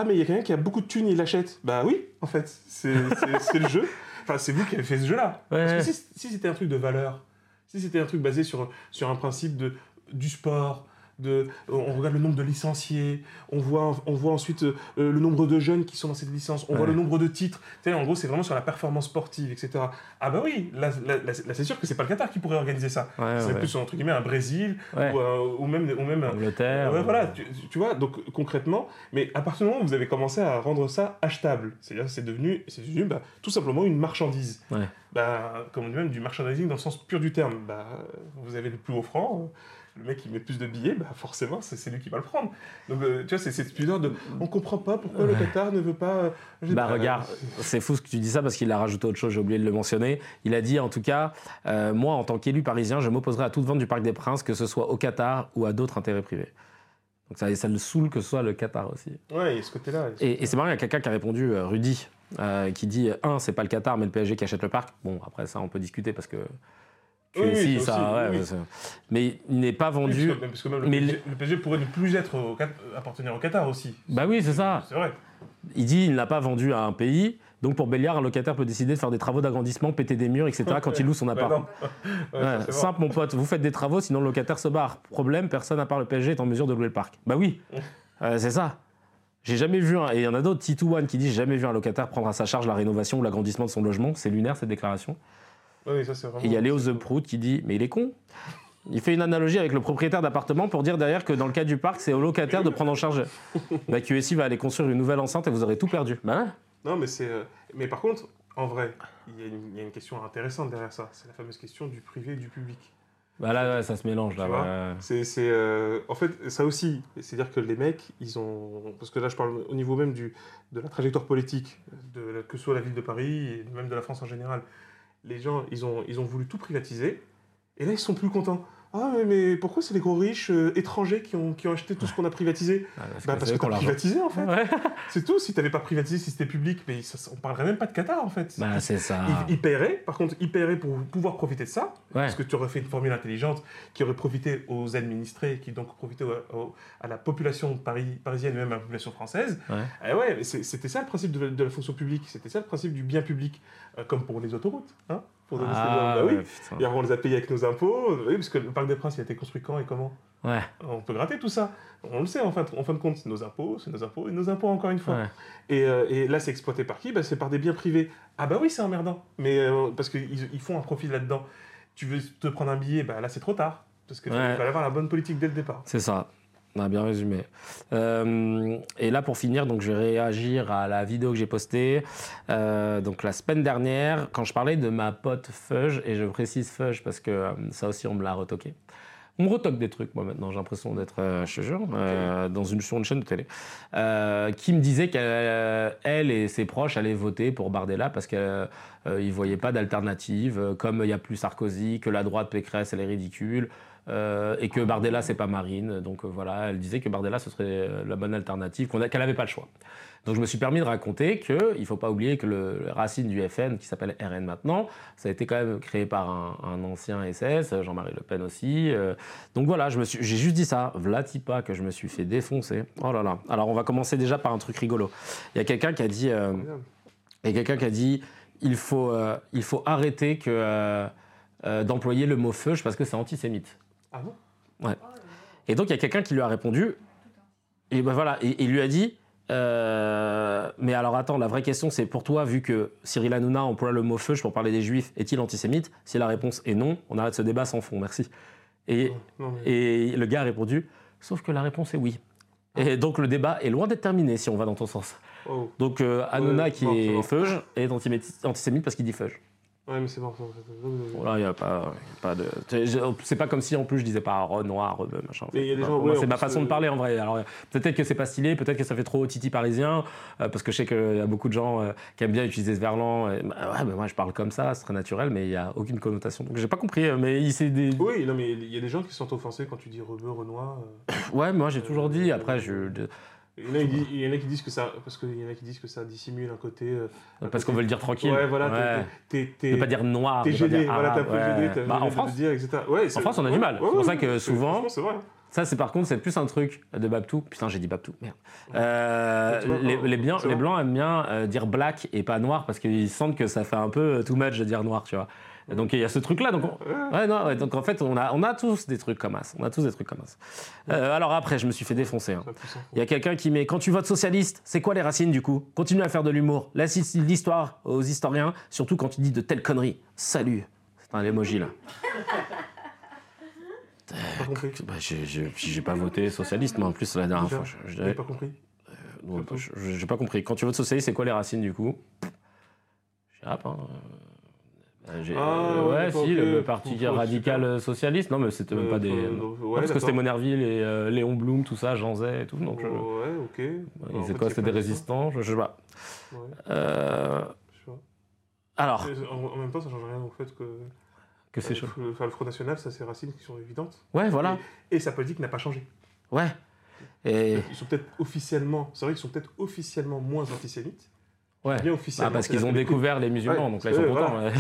Ah mais il y a quelqu'un qui a beaucoup de thunes, il l'achète. Bah oui, en fait, c'est le jeu. Enfin, c'est vous qui avez fait ce jeu-là. Ouais. Parce que si, si c'était un truc de valeur, si c'était un truc basé sur, sur un principe de, du sport, de, on regarde le nombre de licenciés, on voit, on voit ensuite euh, le nombre de jeunes qui sont dans cette licence, on voit le nombre de titres. Tu sais, en gros, c'est vraiment sur la performance sportive, etc. Ah bah oui, là, là, là, là, c'est sûr que c'est pas le Qatar qui pourrait organiser ça. Ouais, c'est ouais. plus entre guillemets un Brésil ou, euh, ou même, ou même Angleterre. Euh, voilà, tu, tu vois, donc concrètement, mais à partir du moment où vous avez commencé à rendre ça achetable, c'est-à-dire c'est devenu, c'est devenu bah, tout simplement une marchandise. Bah, comme on dit même du merchandising dans le sens pur du terme. Bah, vous avez le plus haut franc, le mec qui met plus de billets, bah forcément c'est lui qui va le prendre. Donc euh, tu vois, c'est cette pudeur de, on comprend pas pourquoi le Qatar ne veut pas. euh, Bah pas, regarde, c'est fou ce que tu dis ça parce qu'il a rajouté autre chose, j'ai oublié de le mentionner. Il a dit en tout cas, euh, moi en tant qu'élu parisien, je m'opposerai à toute vente du Parc des Princes, que ce soit au Qatar ou à d'autres intérêts privés. Donc ça, ça le saoule que ce soit le Qatar aussi. Ouais, a ce côté-là. Et, et c'est marrant, il y a quelqu'un qui a répondu, euh, Rudy, qui dit un, c'est pas le Qatar, mais le PSG qui achète le parc. Bon, après ça, on peut discuter parce que. Oui, ça ça, aussi, ouais, oui. ouais, c'est- Mais il n'est pas Oui, vendu. parce que, parce que même le, mais PSG, le PSG pourrait ne plus être au, appartenir au Qatar aussi. Bah oui, c'est ça. C'est vrai. Il dit il n'a pas vendu à un pays, Donc pour Béliard, un locataire peut décider de faire des travaux d'agrandissement, péter des murs, etc. quand il loue son appart. Ouais, Ouais, simple mon pote, vous faites des travaux, sinon le locataire se barre. Problème, personne à part le PSG est en mesure de louer le parc. Bah oui, Euh, c'est ça. J'ai jamais vu un, et il y en a d'autres, Titou One qui dit j'ai jamais vu un locataire prendre à sa charge la rénovation ou l'agrandissement de son logement. C'est lunaire cette déclaration. Ouais, oui, ça, c'est vraiment. Et il y a Léo The Prout qui dit mais il est con. Il fait une analogie avec le propriétaire d'appartement pour dire derrière que dans le cas du parc, c'est au locataire de prendre en charge. Bah, QSI va aller construire une nouvelle enceinte et vous aurez tout perdu. Bah. Non, mais c'est. euh, Mais par contre, en vrai, il y, a une- il y a une question intéressante derrière ça. C'est la fameuse question du privé et du public. Bah là, ouais, ça se mélange là. Ouais. C'est, c'est, euh, en fait, ça aussi, c'est-à-dire que les mecs, ils ont, parce que là, je parle au niveau même du, de la trajectoire politique, de, la- que ce soit la ville de Paris et même de la France en général, les gens, ils ont, voulu tout privatiser, et là, ils sont plus contents. Ah, mais, mais pourquoi c'est les gros riches euh, étrangers qui ont, qui ont acheté tout ce qu'on a privatisé Ah, parce Bah, que parce t'as privatisé, en fait. Ouais. C'est tout. Si t'avais pas privatisé, si c'était public, mais ça, on parlerait même pas de Qatar, en fait. Bah c'est ça. Ils, ils paieraient, par contre, ils paieraient pour pouvoir profiter de ça, Ouais. parce que tu aurais fait une formule intelligente qui aurait profité aux administrés, qui donc profité au- au- à la population Paris, parisienne et même à la population française. Eh ouais, c'était ça le principe de, la- de la fonction publique, c'était ça le principe du bien public, euh, comme pour les autoroutes. Hein, pour donner. Ah, Bah oui. ouais, putain. Et alors, on les a payés avec nos impôts, oui, parce que le Parc des Princes il a été construit quand et comment Ouais. On peut gratter tout ça. On le sait en fin de, en fin de compte, c'est nos impôts, c'est nos impôts et nos impôts encore une fois. Ouais. Et, euh, et là, c'est exploité par qui? Bah, C'est par des biens privés. Ah bah oui, c'est emmerdant. Mais euh, parce qu'ils ils font un profit là-dedans. Tu veux te prendre un billet, bah là, c'est trop tard. Parce qu'il Ouais. fallait avoir la bonne politique dès le départ. C'est ça. On a bien résumé. Euh, et là, pour finir, donc, je vais réagir à la vidéo que j'ai postée. Euh, donc, la semaine dernière, quand je parlais de ma pote Fudge, et je précise Fudge parce que euh, ça aussi, on me l'a retoqué. On me retoque des trucs, moi, maintenant. J'ai l'impression d'être, je te jure, dans une, sur une chaîne de télé. Qui me disait qu'elle elle et ses proches allaient voter pour Bardella parce qu'ils ne voyaient pas d'alternative. Comme il n'y a plus Sarkozy, que la droite Pécresse, elle est ridicule. Euh, et que Bardella, c'est pas Marine. Donc euh, voilà, elle disait que Bardella, ce serait euh, la bonne alternative, qu'elle n'avait pas le choix. Donc je me suis permis de raconter qu'il ne faut pas oublier que le, racine du FN, qui s'appelle RN maintenant, ça a été quand même créé par un, ancien SS, Jean-Marie Le Pen aussi. donc voilà, j'ai juste dit ça, Vlatipa, que je me suis fait défoncer. Oh là là. Alors on va commencer déjà par un truc rigolo. Il y a quelqu'un qui a dit, il quelqu'un qui a dit, il faut, il faut arrêter que, d'employer le mot feuge parce que c'est antisémite. Ah bon? Ouais. Et donc il y a quelqu'un qui lui a répondu, et ben voilà, et il lui a dit, euh, mais alors attends, la vraie question c'est pour toi, vu que Cyril Hanouna emploie le mot feuge pour parler des juifs, est-il antisémite? Si la réponse est non, on arrête ce débat sans fond, merci. Et, Non, mais- et le gars a répondu, sauf que la réponse est oui. Et donc le débat est loin d'être terminé si on va dans ton sens. Oh. Donc euh, Hanouna qui bon, est bon. feuge est antisémite parce qu'il dit feuge. Ouais, mais c'est bon. c'est c'est. Voilà, il y a pas, pas de. C'est pas comme si en plus je disais pas Renoir, rebeu, machin. Mais il y a des gens- Moi, ouais, c'est en ma façon de euh, parler en vrai. Alors peut-être que c'est pas stylé, peut-être que ça fait trop titi parisien, euh, parce que je sais qu'il y a beaucoup de gens euh, qui aiment bien utiliser ce verlan. et, bah, ouais, bah, moi je parle comme ça, c'est très naturel, mais il y a aucune connotation. Donc j'ai pas compris, mais il s'est des. Oui, non, mais il y a des gens qui sentent offensés quand tu dis rebeu, renoir. euh. Ouais, moi j'ai toujours dit. Après, je. Il y, en a, qui disent- il y en a qui disent que ça, parce qu'il y en a qui disent que ça dissimule un côté. euh, un Parce qu'on veut le dire tranquille. Ouais, voilà. Ne pas dire noir. T'es gêné, voilà, un peu gêné, t'as Bah, en gêné de France, le dire, etc. Ouais, c'est- France, on a du mal. C'est pour ça que souvent- franchement, c'est vrai. Ça, c'est par contre, c'est plus un truc de Babtou. Putain, j'ai dit Babtou, merde. Euh, les, les, biens- c'est les bon. blancs aiment bien euh, dire black et pas noir parce qu'ils sentent que ça fait un peu too much de dire noir, tu vois. Donc il y a ce truc-là. Donc, on- ouais, non, ouais, donc en fait, on a, on a tous des trucs comme ça. On a tous des trucs comme ça. Euh, alors après, je me suis fait défoncer. hein. Il y a quelqu'un qui met quand tu votes socialiste, c'est quoi les racines du coup? Continue à faire de l'humour. Laisse l'histoire aux historiens, surtout quand tu dis de telles conneries. Salut. C'est un emoji là. Pas compris. Bah, j'ai- pas voté socialiste, mais en plus la dernière fois, J'ai pas compris. je- j'ai pas compris. Quand tu votes socialiste, c'est quoi les racines du coup? Je sais pas. hein. Bah, Ah, euh, ouais, ouais, si, le parti radical super. euh, socialiste. Non, mais c'était même Euh, pas des. euh, non. ouais, Non, parce que c'était Monerville et euh, Léon Blum, tout ça, Jean Zay et tout. Donc, Ouais, ok. ils En étaient fait, quoi c'est C'était des résistants je, je sais pas. Ouais, Euh, je sais pas. alors, en même temps, ça change rien au fait que. Que c'est euh, chaud. le- enfin, le Front National, ça, ses racines qui sont évidentes. Ouais, voilà. Et, et sa politique n'a pas changé. Ouais. Et Ils sont peut-être officiellement. C'est vrai qu'ils sont peut-être officiellement moins antisémites. Ouais. Bien officiellement. Ah, parce qu'ils ont découvert les musulmans, Ouais, donc là ils sont contents. voilà.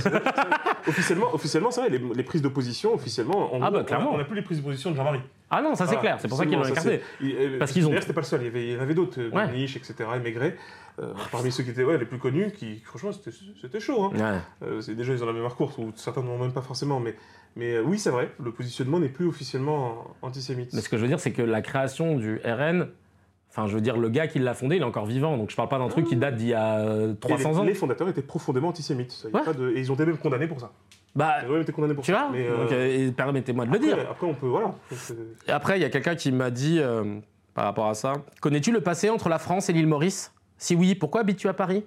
Officiellement, officiellement c'est vrai, les, les prises de position, officiellement, en Ah bah, on n'a plus les prises de position de Jean-Marie. Ah non, ça c'est clair, c'est pour ça qu'ils l'ont écarté. euh, Parce qu'ils ont- D'ailleurs, c'était pas le seul, il y avait, il y en avait d'autres, euh, Ouais. Niche, etc., et Maigret, euh, parmi ceux qui étaient ouais, les plus connus, qui, franchement, c'était chaud. Hein. Ouais. Euh, déjà, ils ont la mémoire courte, ou certains n'en ont même pas forcément, mais, mais euh, oui, c'est vrai, le positionnement n'est plus officiellement antisémite. Mais ce que je veux dire, c'est que la création du RN, enfin, je veux dire, le gars qui l'a fondé, il est encore vivant. Donc je parle pas d'un truc qui date d'il y a euh, Et 300 les, ans. les fondateurs étaient profondément antisémites. ça, y a Ouais. pas de- et ils ont été même condamnés pour ça. Bah, Ils ont même été condamnés pour tu ça. vois Mais, euh, Donc, euh, permettez-moi de le dire. après, on peut, voilà. Euh, Et après, il y a quelqu'un qui m'a dit, euh, par rapport à ça, connais-tu le passé entre la France et l'île Maurice? Si oui, pourquoi habites-tu à Paris?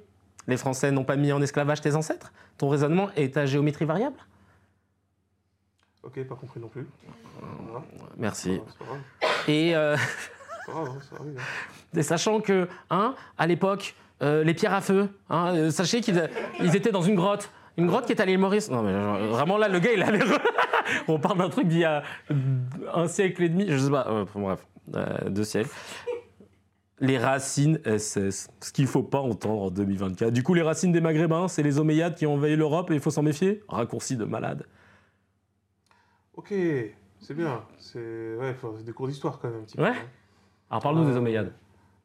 Les Français n'ont pas mis en esclavage tes ancêtres? Ton raisonnement est à géométrie variable? Ok, pas compris non plus. Voilà. Merci. Et, euh, grave, hein, ça arrive, hein. et sachant que, hein, à l'époque, euh, les pierres à feu, hein, euh, sachez qu'ils ils étaient dans une grotte. Une grotte qui est à l'île Maurice. Non, mais genre, vraiment là, le gars, il a l'air. On parle d'un truc d'il y a un siècle et demi, je sais pas, euh, bref, euh, deux siècles. Les racines SS, ce qu'il faut pas entendre en 2024. Du coup, les racines des Maghrébins, c'est les Omeyyades qui ont envahi l'Europe et il faut s'en méfier Raccourci de malade. Ok, c'est bien. C'est ouais, faut- des cours d'histoire quand même un petit Ouais. peu. hein. Alors parle-nous Euh, des Omeyyades.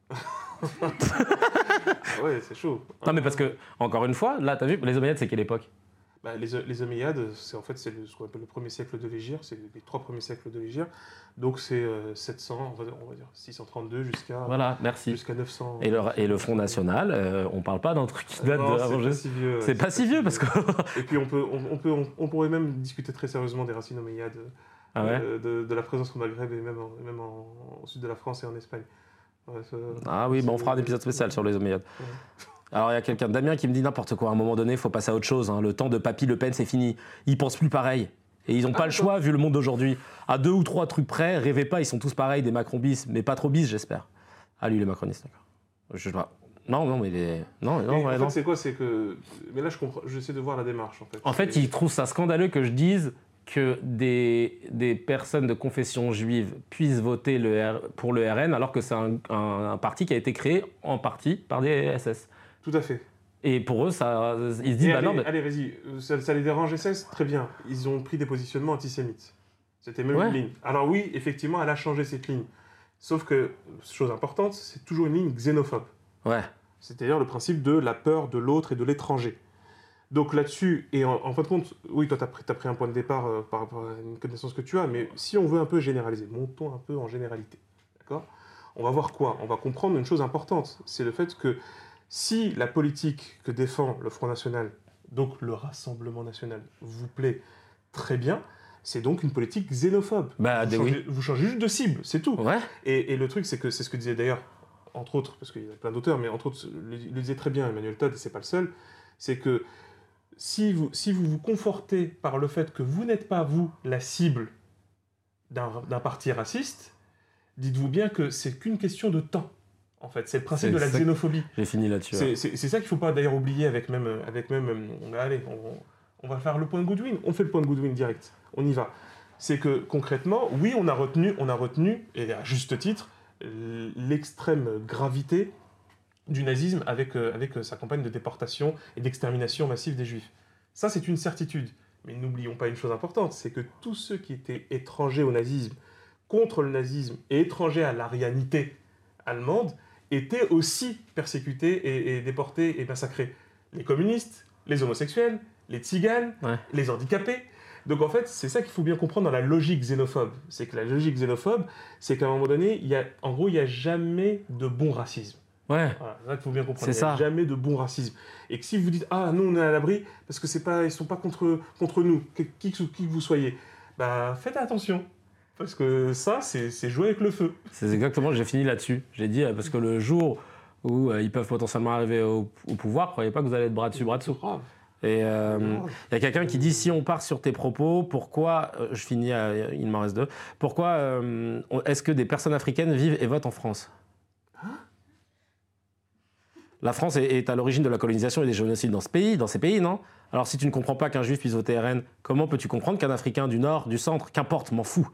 Ah ouais, c'est chaud. Non, mais parce que, encore une fois, là, t'as vu, les Omeyyades, c'est quelle époque? Bah, les, les Omeyyades, c'est en fait c'est ce qu'on appelle le premier siècle de l'Égypte, c'est les trois premiers siècles de l'Égypte. Donc c'est euh, 700, on va, on va dire 632 jusqu'à Voilà, merci. jusqu'à 900. Et le, et le Front National, euh, on parle pas d'un truc qui date Non, de c'est pas si vieux. C'est pas si vieux parce que. Et puis on peut, on, on peut, on, on pourrait même discuter très sérieusement des racines omeyyades, Ah ouais de, de la présence au Maghreb et même, en, même en, au sud de la France et en Espagne. Ouais, ça- Ah oui, bah on fera un épisode spécial sur les Omeyyades. Alors il y a quelqu'un, Damien, qui me dit n'importe quoi. À un moment donné, il faut passer à autre chose. hein. Le temps de Papy Le Pen, c'est fini. Ils pensent plus pareil. Et ils n'ont pas le choix vu le monde d'aujourd'hui. À deux ou trois trucs près, rêvez pas, ils sont tous pareils, des Macron bis, mais pas trop bis, j'espère. Ah lui, les macronistes, d'accord. Je. Non, non, mais les. Non, non, Mais ouais, en non. fait, c'est quoi C'est que. Mais là, je comprends. J'essaie de voir la démarche en fait. En fait, Et- ils trouvent ça scandaleux que je dise que des, des personnes de confession juive puissent voter le R- pour le RN alors que c'est un, un- un parti qui a été créé en partie par des SS. Tout à fait. Et pour eux, ça, ils se disent, Et bah allez, non, mais- allez, vas-y, ça, ça les dérange SS Très bien. Ils ont pris des positionnements antisémites. C'était même Ouais. une ligne. Alors oui, effectivement, elle a changé cette ligne. Sauf que, chose importante, c'est toujours une ligne xénophobe. ouais. C'est-à-dire le principe de la peur de l'autre et de l'étranger. Donc là-dessus, et en, en fin de compte, oui, toi, tu as, pris- t'as pris un point de départ euh, par rapport à une connaissance que tu as, mais si on veut un peu généraliser, montons un peu en généralité, d'accord? On va voir quoi? On va comprendre une chose importante, c'est le fait que si la politique que défend le Front National, donc le Rassemblement National, vous plaît très bien, c'est donc une politique xénophobe. Bah, vous, changez, oui. vous changez juste de cible, c'est tout. Ouais. Et, et le truc, c'est que c'est ce que disait d'ailleurs, entre autres, parce qu'il y a plein d'auteurs, mais entre autres, le, le disait très bien Emmanuel Todd, et c'est pas le seul, c'est que si vous, si vous vous confortez par le fait que vous n'êtes pas, vous, la cible d'un parti raciste, dites-vous bien que c'est qu'une question de temps. En fait, c'est le principe de la xénophobie. J'ai fini là-dessus. C'est ça qu'il faut pas d'ailleurs oublier avec même, avec même euh, on va allez, on, on va faire le point de Goodwin. On fait le point de Goodwin direct. On y va. C'est que concrètement, oui, on a retenu, on a retenu, et à juste titre, l'extrême gravité du nazisme avec, euh, avec euh, sa campagne de déportation et d'extermination massive des juifs. Ça, c'est une certitude. Mais n'oublions pas une chose importante, c'est que tous ceux qui étaient étrangers au nazisme, contre le nazisme et étrangers à l'arianité allemande, étaient aussi persécutés et, et déportés et massacrés. Les communistes, les homosexuels, les tziganes, Ouais. les handicapés. Donc en fait, c'est ça qu'il faut bien comprendre dans la logique xénophobe. C'est que la logique xénophobe, c'est qu'à un moment donné, il y a, en gros, il n'y a jamais de bon racisme. Ouais. Voilà, c'est ça qu'il faut bien comprendre. C'est Il n'y a jamais de bon racisme. Et que si vous dites ah nous on est à l'abri parce que c'est pas ils sont pas contre contre nous, que- qui, que, qui vous soyez, bah faites attention parce que ça c'est jouer avec le feu. C'est exactement, j'ai fini là-dessus. J'ai dit, euh, parce que le jour où euh, ils peuvent potentiellement arriver au, au pouvoir, croyez pas que vous allez être bras dessus, bras dessous. Et euh, il y a quelqu'un qui dit si on part sur tes propos, pourquoi euh, je finis, à- il m'en reste deux. Pourquoi euh, est-ce que des personnes africaines vivent et votent en France? La France est, est à l'origine de la colonisation et des génocides dans ce pays, dans ces pays, non? Alors si tu ne comprends pas qu'un juif puisse voter RN, comment peux-tu comprendre qu'un Africain du Nord, du Centre, qu'importe, m'en fous,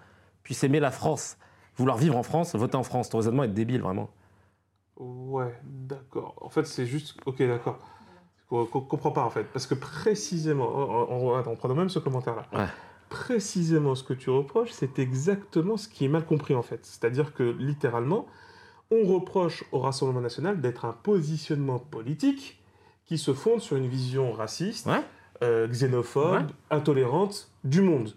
puisse aimer la France, vouloir vivre en France, voter en France? Ton raisonnement est débile, vraiment. Ouais, d'accord. En fait, c'est juste. Ok, d'accord. On ne comprend pas en fait. Parce que précisément, on, on, on prend même ce commentaire-là. Ouais. Précisément ce que tu reproches, c'est exactement ce qui est mal compris en fait. C'est-à-dire que littéralement, on reproche au Rassemblement national d'être un positionnement politique qui se fonde sur une vision raciste, Ouais. euh, xénophobe, Ouais. intolérante du monde.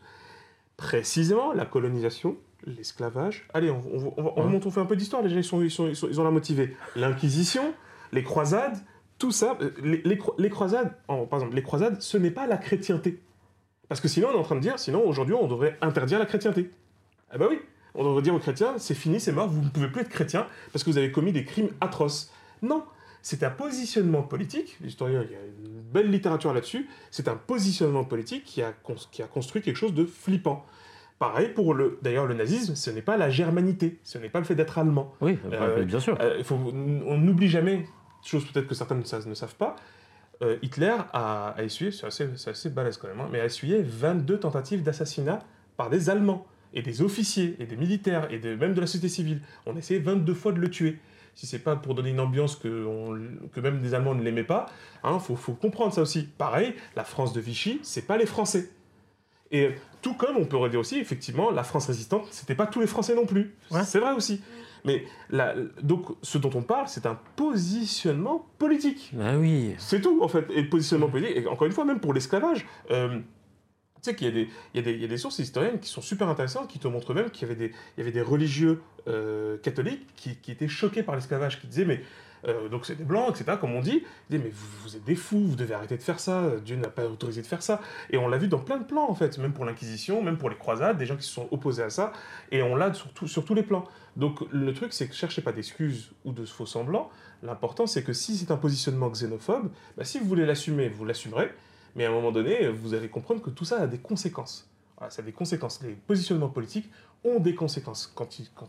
Précisément, la colonisation, l'esclavage. Allez, on, on- on- on Ouais. remonte, on fait un peu d'histoire, les gens ils, sont, ils, sont, ils, sont- ils ont la motivé. L'inquisition, les croisades, tout ça. euh, Les, les cro- les croisades, en- par exemple, les croisades, ce n'est pas la chrétienté. Parce que sinon, on est en train de dire, sinon aujourd'hui, on devrait interdire la chrétienté. Ah bah oui, on devrait dire aux chrétiens, c'est fini, c'est mort, vous ne pouvez plus être chrétien parce que vous avez commis des crimes atroces. Non, c'est un positionnement politique, l'historien, il y a une belle littérature là-dessus, c'est un positionnement politique qui a, cons- qui a construit quelque chose de flippant. Pareil pour le... D'ailleurs, le nazisme, ce n'est pas la germanité, ce n'est pas le fait d'être allemand. Oui, Euh, bien sûr. Euh, faut, on n'oublie jamais, chose peut-être que certains ne, sa- ne savent pas, euh, Hitler a, a essuyé, c'est assez, assez balèze quand même, hein, mais a essuyé 22 tentatives d'assassinat par des Allemands, et des officiers, et des militaires, et de- même de la société civile. On a essayé 22 fois de le tuer. Si c'est pas pour donner une ambiance que, on- que même des Allemands ne l'aimaient pas, il faut, faut comprendre ça aussi. Pareil, la France de Vichy, c'est pas les Français. Et tout comme on pourrait dire aussi, effectivement, la France résistante, c'était pas tous les Français non plus. Ouais. C'est vrai aussi. Mais la- donc, ce dont on parle, c'est un positionnement politique. Ah oui. C'est tout, en fait. Et le positionnement politique, et encore une fois, même pour l'esclavage, euh, tu sais qu'il y, a des- sources historiennes qui sont super intéressantes, qui te montrent même qu'il y avait des, religieux euh, catholiques qui, étaient choqués par l'esclavage, qui disaient, mais. euh, donc c'est des blancs, etc., comme on dit, mais vous, êtes des fous, vous devez arrêter de faire ça, Dieu n'a pas autorisé de faire ça. Et on l'a vu dans plein de plans, en fait, même pour l'Inquisition, même pour les croisades, des gens qui se sont opposés à ça, et on l'a sur tous les plans. Donc le truc, c'est que cherchez pas d'excuses ou de faux semblants, l'important c'est que si c'est un positionnement xénophobe, bah, si vous voulez l'assumer, vous l'assumerez, mais à un moment donné, vous allez comprendre que tout ça a des conséquences. Ça a des conséquences. Les positionnements politiques ont des conséquences. Quand,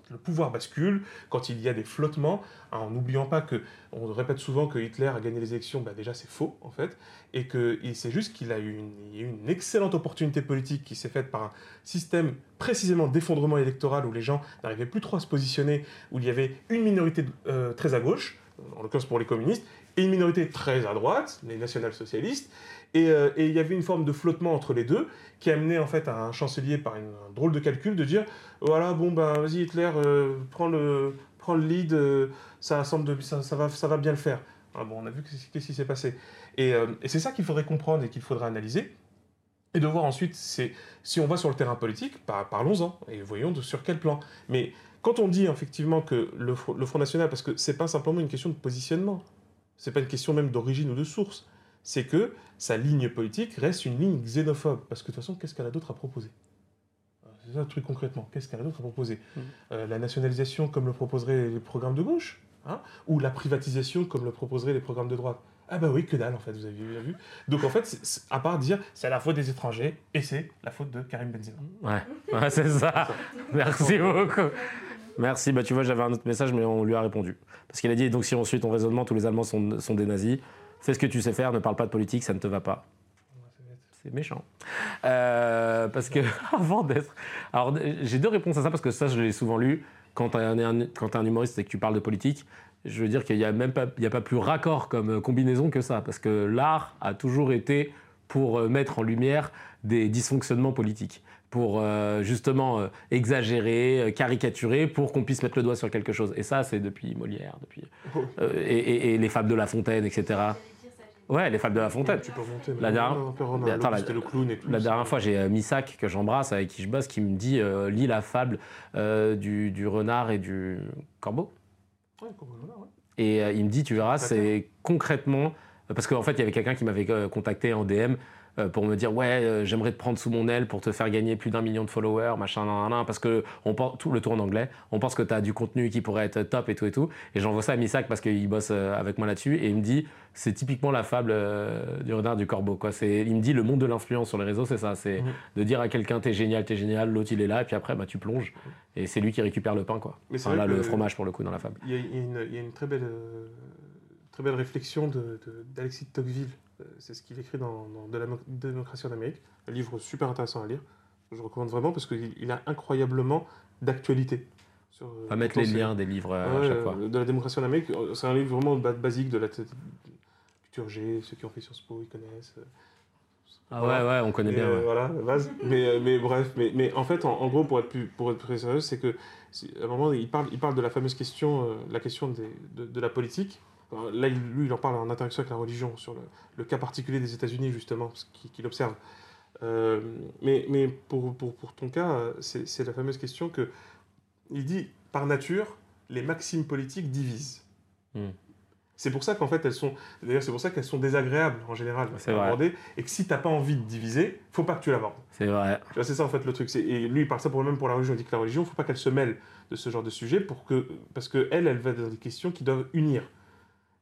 le pouvoir bascule, quand il y a des flottements, hein, en n'oubliant pas que, on répète souvent que Hitler a gagné les élections, bah déjà c'est faux en fait, et que c'est juste qu'il a eu une, il y a eu une excellente opportunité politique qui s'est faite par un système précisément d'effondrement électoral où les gens n'arrivaient plus trop à se positionner, où il y avait une minorité euh, très à gauche, en l'occurrence pour les communistes, et une minorité très à droite, les national-socialistes, et, euh, et il y avait une forme de flottement entre les deux qui amenait en fait à un chancelier par une- un drôle de calcul de dire voilà bon ben vas-y Hitler euh, prends le prends le lead euh, ça semble ça, ça va ça va bien le faire. Ah bon on a vu qu'est-ce qui s'est passé. Et, euh, et c'est ça qu'il faudrait comprendre et qu'il faudrait analyser et de voir ensuite si on va sur le terrain politique par- parlons-en et voyons sur quel plan. Mais quand on dit effectivement que le, le Front National parce que c'est pas simplement une question de positionnement c'est pas une question même d'origine ou de source c'est que sa ligne politique reste une ligne xénophobe. Parce que de toute façon, qu'est-ce qu'elle a d'autre à proposer? Euh, C'est ça le truc concrètement. Qu'est-ce qu'elle a d'autre à proposer? Euh, La nationalisation comme le proposeraient les programmes de gauche hein? Ou la privatisation comme le proposeraient les programmes de droite? Ah bah oui, que dalle en fait, vous avez bien vu. Donc en fait, à part dire c'est la faute des étrangers et c'est la faute de Karim Benzema. Ouais, ouais c'est ça. Merci beaucoup. Merci. Bah, tu vois, j'avais un autre message, mais on lui a répondu. Parce qu'il a dit donc, si on suit ton raisonnement, tous les Allemands sont, des nazis. Fais ce que tu sais faire, ne parle pas de politique, ça ne te va pas. C'est méchant. Euh, parce que, avant d'être. Alors, j'ai deux réponses à ça, parce que ça, je l'ai souvent lu. Quand tu es un, un humoriste et que tu parles de politique, je veux dire qu'il n'y a même pas, il a pas plus raccord comme combinaison que ça. Parce que l'art a toujours été pour euh, mettre en lumière des dysfonctionnements politiques. Pour euh, justement euh, exagérer, euh, caricaturer, pour qu'on puisse mettre le doigt sur quelque chose. Et ça, c'est depuis Molière, depuis. euh, et, et- et les fables de La Fontaine, etc. Ouais, les fables de La Fontaine. Tu peux remonter. La dernière- attends, la- le clown et tout. La fois, j'ai Missak, que j'embrasse, avec qui je bosse, qui me dit lis la fable du, du renard et du corbeau. Ouais, ouais. Et il me dit, tu verras, c'est concrètement. Parce qu'en fait, il y avait quelqu'un qui m'avait contacté en DM pour me dire Ouais, euh, j'aimerais te prendre sous mon aile pour te faire gagner plus d'un million de followers, machin, nan, nan, nan, parce que on pense, tout le tour en anglais, on pense que tu as du contenu qui pourrait être top et tout et tout. Et j'envoie ça à Missak parce qu'il bosse euh, avec moi là-dessus. Et il me dit C'est typiquement la fable euh, du renard du corbeau. Quoi. C'est- Il me dit Le monde de l'influence sur les réseaux, c'est ça. C'est Mhm. de dire à quelqu'un T'es génial, t'es génial, l'autre il est là, et puis après, bah, tu plonges. Et c'est lui qui récupère le pain, quoi. Mais Enfin, là, le fromage pour le coup dans la fable. Il y a, y une, il y a une très belle, euh, très belle réflexion de- d'Alexis de, Tocqueville. Euh, C'est ce qu'il écrit dans, dans De la Mo- démocratie en Amérique. Un livre super intéressant à lire. Je recommande vraiment parce qu'il il a incroyablement d'actualité. sur, euh, On va mettre les liens des livres à Ouais, chaque fois. euh, de la démocratie en Amérique. C'est un livre vraiment ba- basique de la culture G, ceux qui ont fait Sciences Po, ils connaissent. Ah voilà. ouais, ouais, on connaît Mais, bien. euh, ouais. voilà, la base. mais, mais bref, mais, mais en fait, en, en gros, pour être plus, pour être plus sérieux, c'est que c'est- à un moment, il parle, il parle de la fameuse question, euh, la question des- de, de la politique. Alors, Là, il- lui, il en parle en interaction avec la religion, sur le, le cas particulier des États-Unis, justement, qu'il observe. Euh, mais mais pour, pour, pour ton cas, euh, c'est la fameuse question que il dit, par nature, les maximes politiques divisent. Hmm. C'est pour ça qu'en fait elles sont, d'ailleurs c'est pour ça qu'elles sont désagréables en général à aborder, et que si t'as pas envie de diviser, faut pas que tu l'abordes. C'est vrai. C'est ça en fait le truc. Et lui il parle ça pour même pour la religion. Il dit que la religion, faut pas qu'elle se mêle de ce genre de sujet pour que, parce que elle, elle va dans des questions qui doivent unir.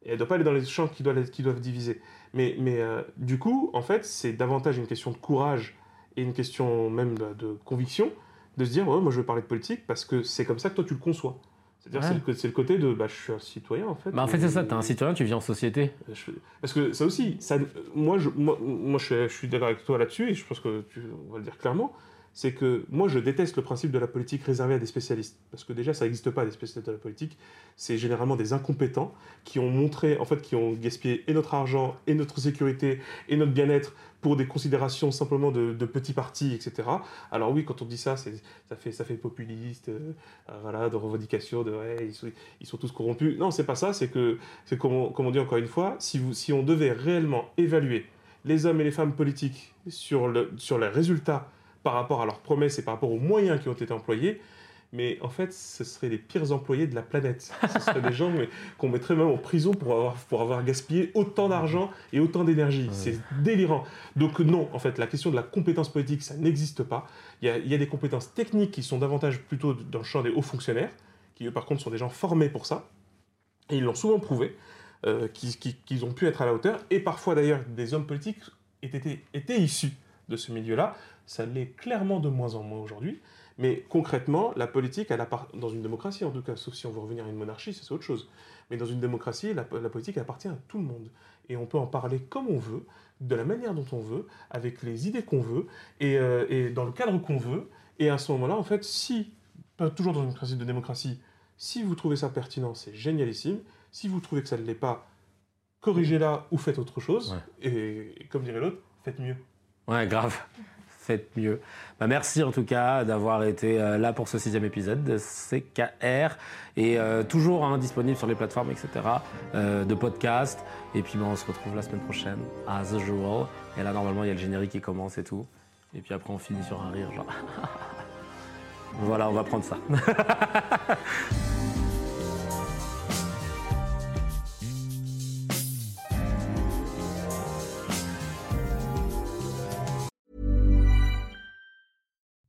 Et elle doit pas aller dans les champs qui doivent, qui doivent diviser. Mais, mais euh, du coup, en fait, c'est davantage une question de courage et une question même de, de conviction de se dire, ouais, moi je veux parler de politique parce que c'est comme ça que toi tu le conçois. C'est-à-dire Ouais. c'est le, co- c'est le côté de, bah, je suis un citoyen en fait. Bah, en fait, c'est ça, t'es un citoyen, tu vis en société. je- Parce que ça aussi, ça, moi, je, moi, moi, je, suis- je suis d'accord avec toi là-dessus, et je pense que tu, on va le dire clairement, c'est que moi, je déteste le principe de la politique réservée à des spécialistes. Parce que déjà, ça n'existe pas, des spécialistes de la politique. C'est généralement des incompétents qui ont montré, en fait, qui ont gaspillé et notre argent, et notre sécurité, et notre bien-être pour des considérations simplement de, de petits partis, etc. Alors oui, quand on dit ça, ça fait, ça fait populiste, euh, euh, voilà, de revendication, de ils sont, ils sont tous corrompus. Non, c'est pas ça, c'est que c'est comme on dit encore une fois, si, vous, si on devait réellement évaluer les hommes et les femmes politiques sur, le, sur les résultats par rapport à leurs promesses et par rapport aux moyens qui ont été employés, mais en fait, ce seraient les pires employés de la planète. Ce seraient des gens qu'on mettrait même en prison pour avoir, pour avoir gaspillé autant d'argent et autant d'énergie. C'est délirant. Donc non, en fait, la question de la compétence politique, ça n'existe pas. Il y, a, il y a des compétences techniques qui sont davantage plutôt dans le champ des hauts fonctionnaires, qui eux, par contre, sont des gens formés pour ça. Et ils l'ont souvent prouvé, euh, qu'ils ont pu être à la hauteur. Et parfois, d'ailleurs, des hommes politiques étaient, étaient issus de ce milieu-là. Ça l'est clairement de moins en moins aujourd'hui. Mais concrètement, la politique, elle appart- dans une démocratie en tout cas, sauf si on veut revenir à une monarchie, c'est autre chose. Mais dans une démocratie, la, la politique appartient à tout le monde. Et on peut en parler comme on veut, de la manière dont on veut, avec les idées qu'on veut, et, euh, et dans le cadre qu'on veut. Et à ce moment-là, en fait, si, pas toujours dans une principe de démocratie, si vous trouvez ça pertinent, c'est génialissime. Si vous trouvez que ça ne l'est pas, corrigez-la ou faites autre chose. Et, et comme dirait l'autre, faites mieux. Ouais, grave. Faites mieux. Bah, merci en tout cas d'avoir été euh, là pour ce sixième épisode de CKR et euh, toujours hein, disponible sur les plateformes, etc. euh, de podcast. Et puis bah, on se retrouve la semaine prochaine, as usual. Et là, normalement, il y a le générique qui commence et tout. Et puis après, on finit sur un rire, voilà, on va prendre ça.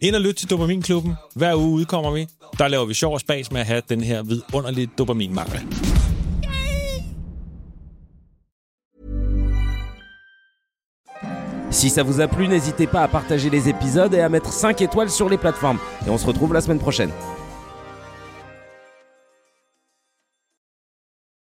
Ind og lyt til Dopaminklubben. Hver uge udkommer vi. Der laver vi sjov og spas med at have den her vidunderlige dopaminmangel. Si ça vous a plu, n'hésitez pas à partager les épisodes et à mettre 5 étoiles sur les plateformes. Et on se retrouve la semaine prochaine.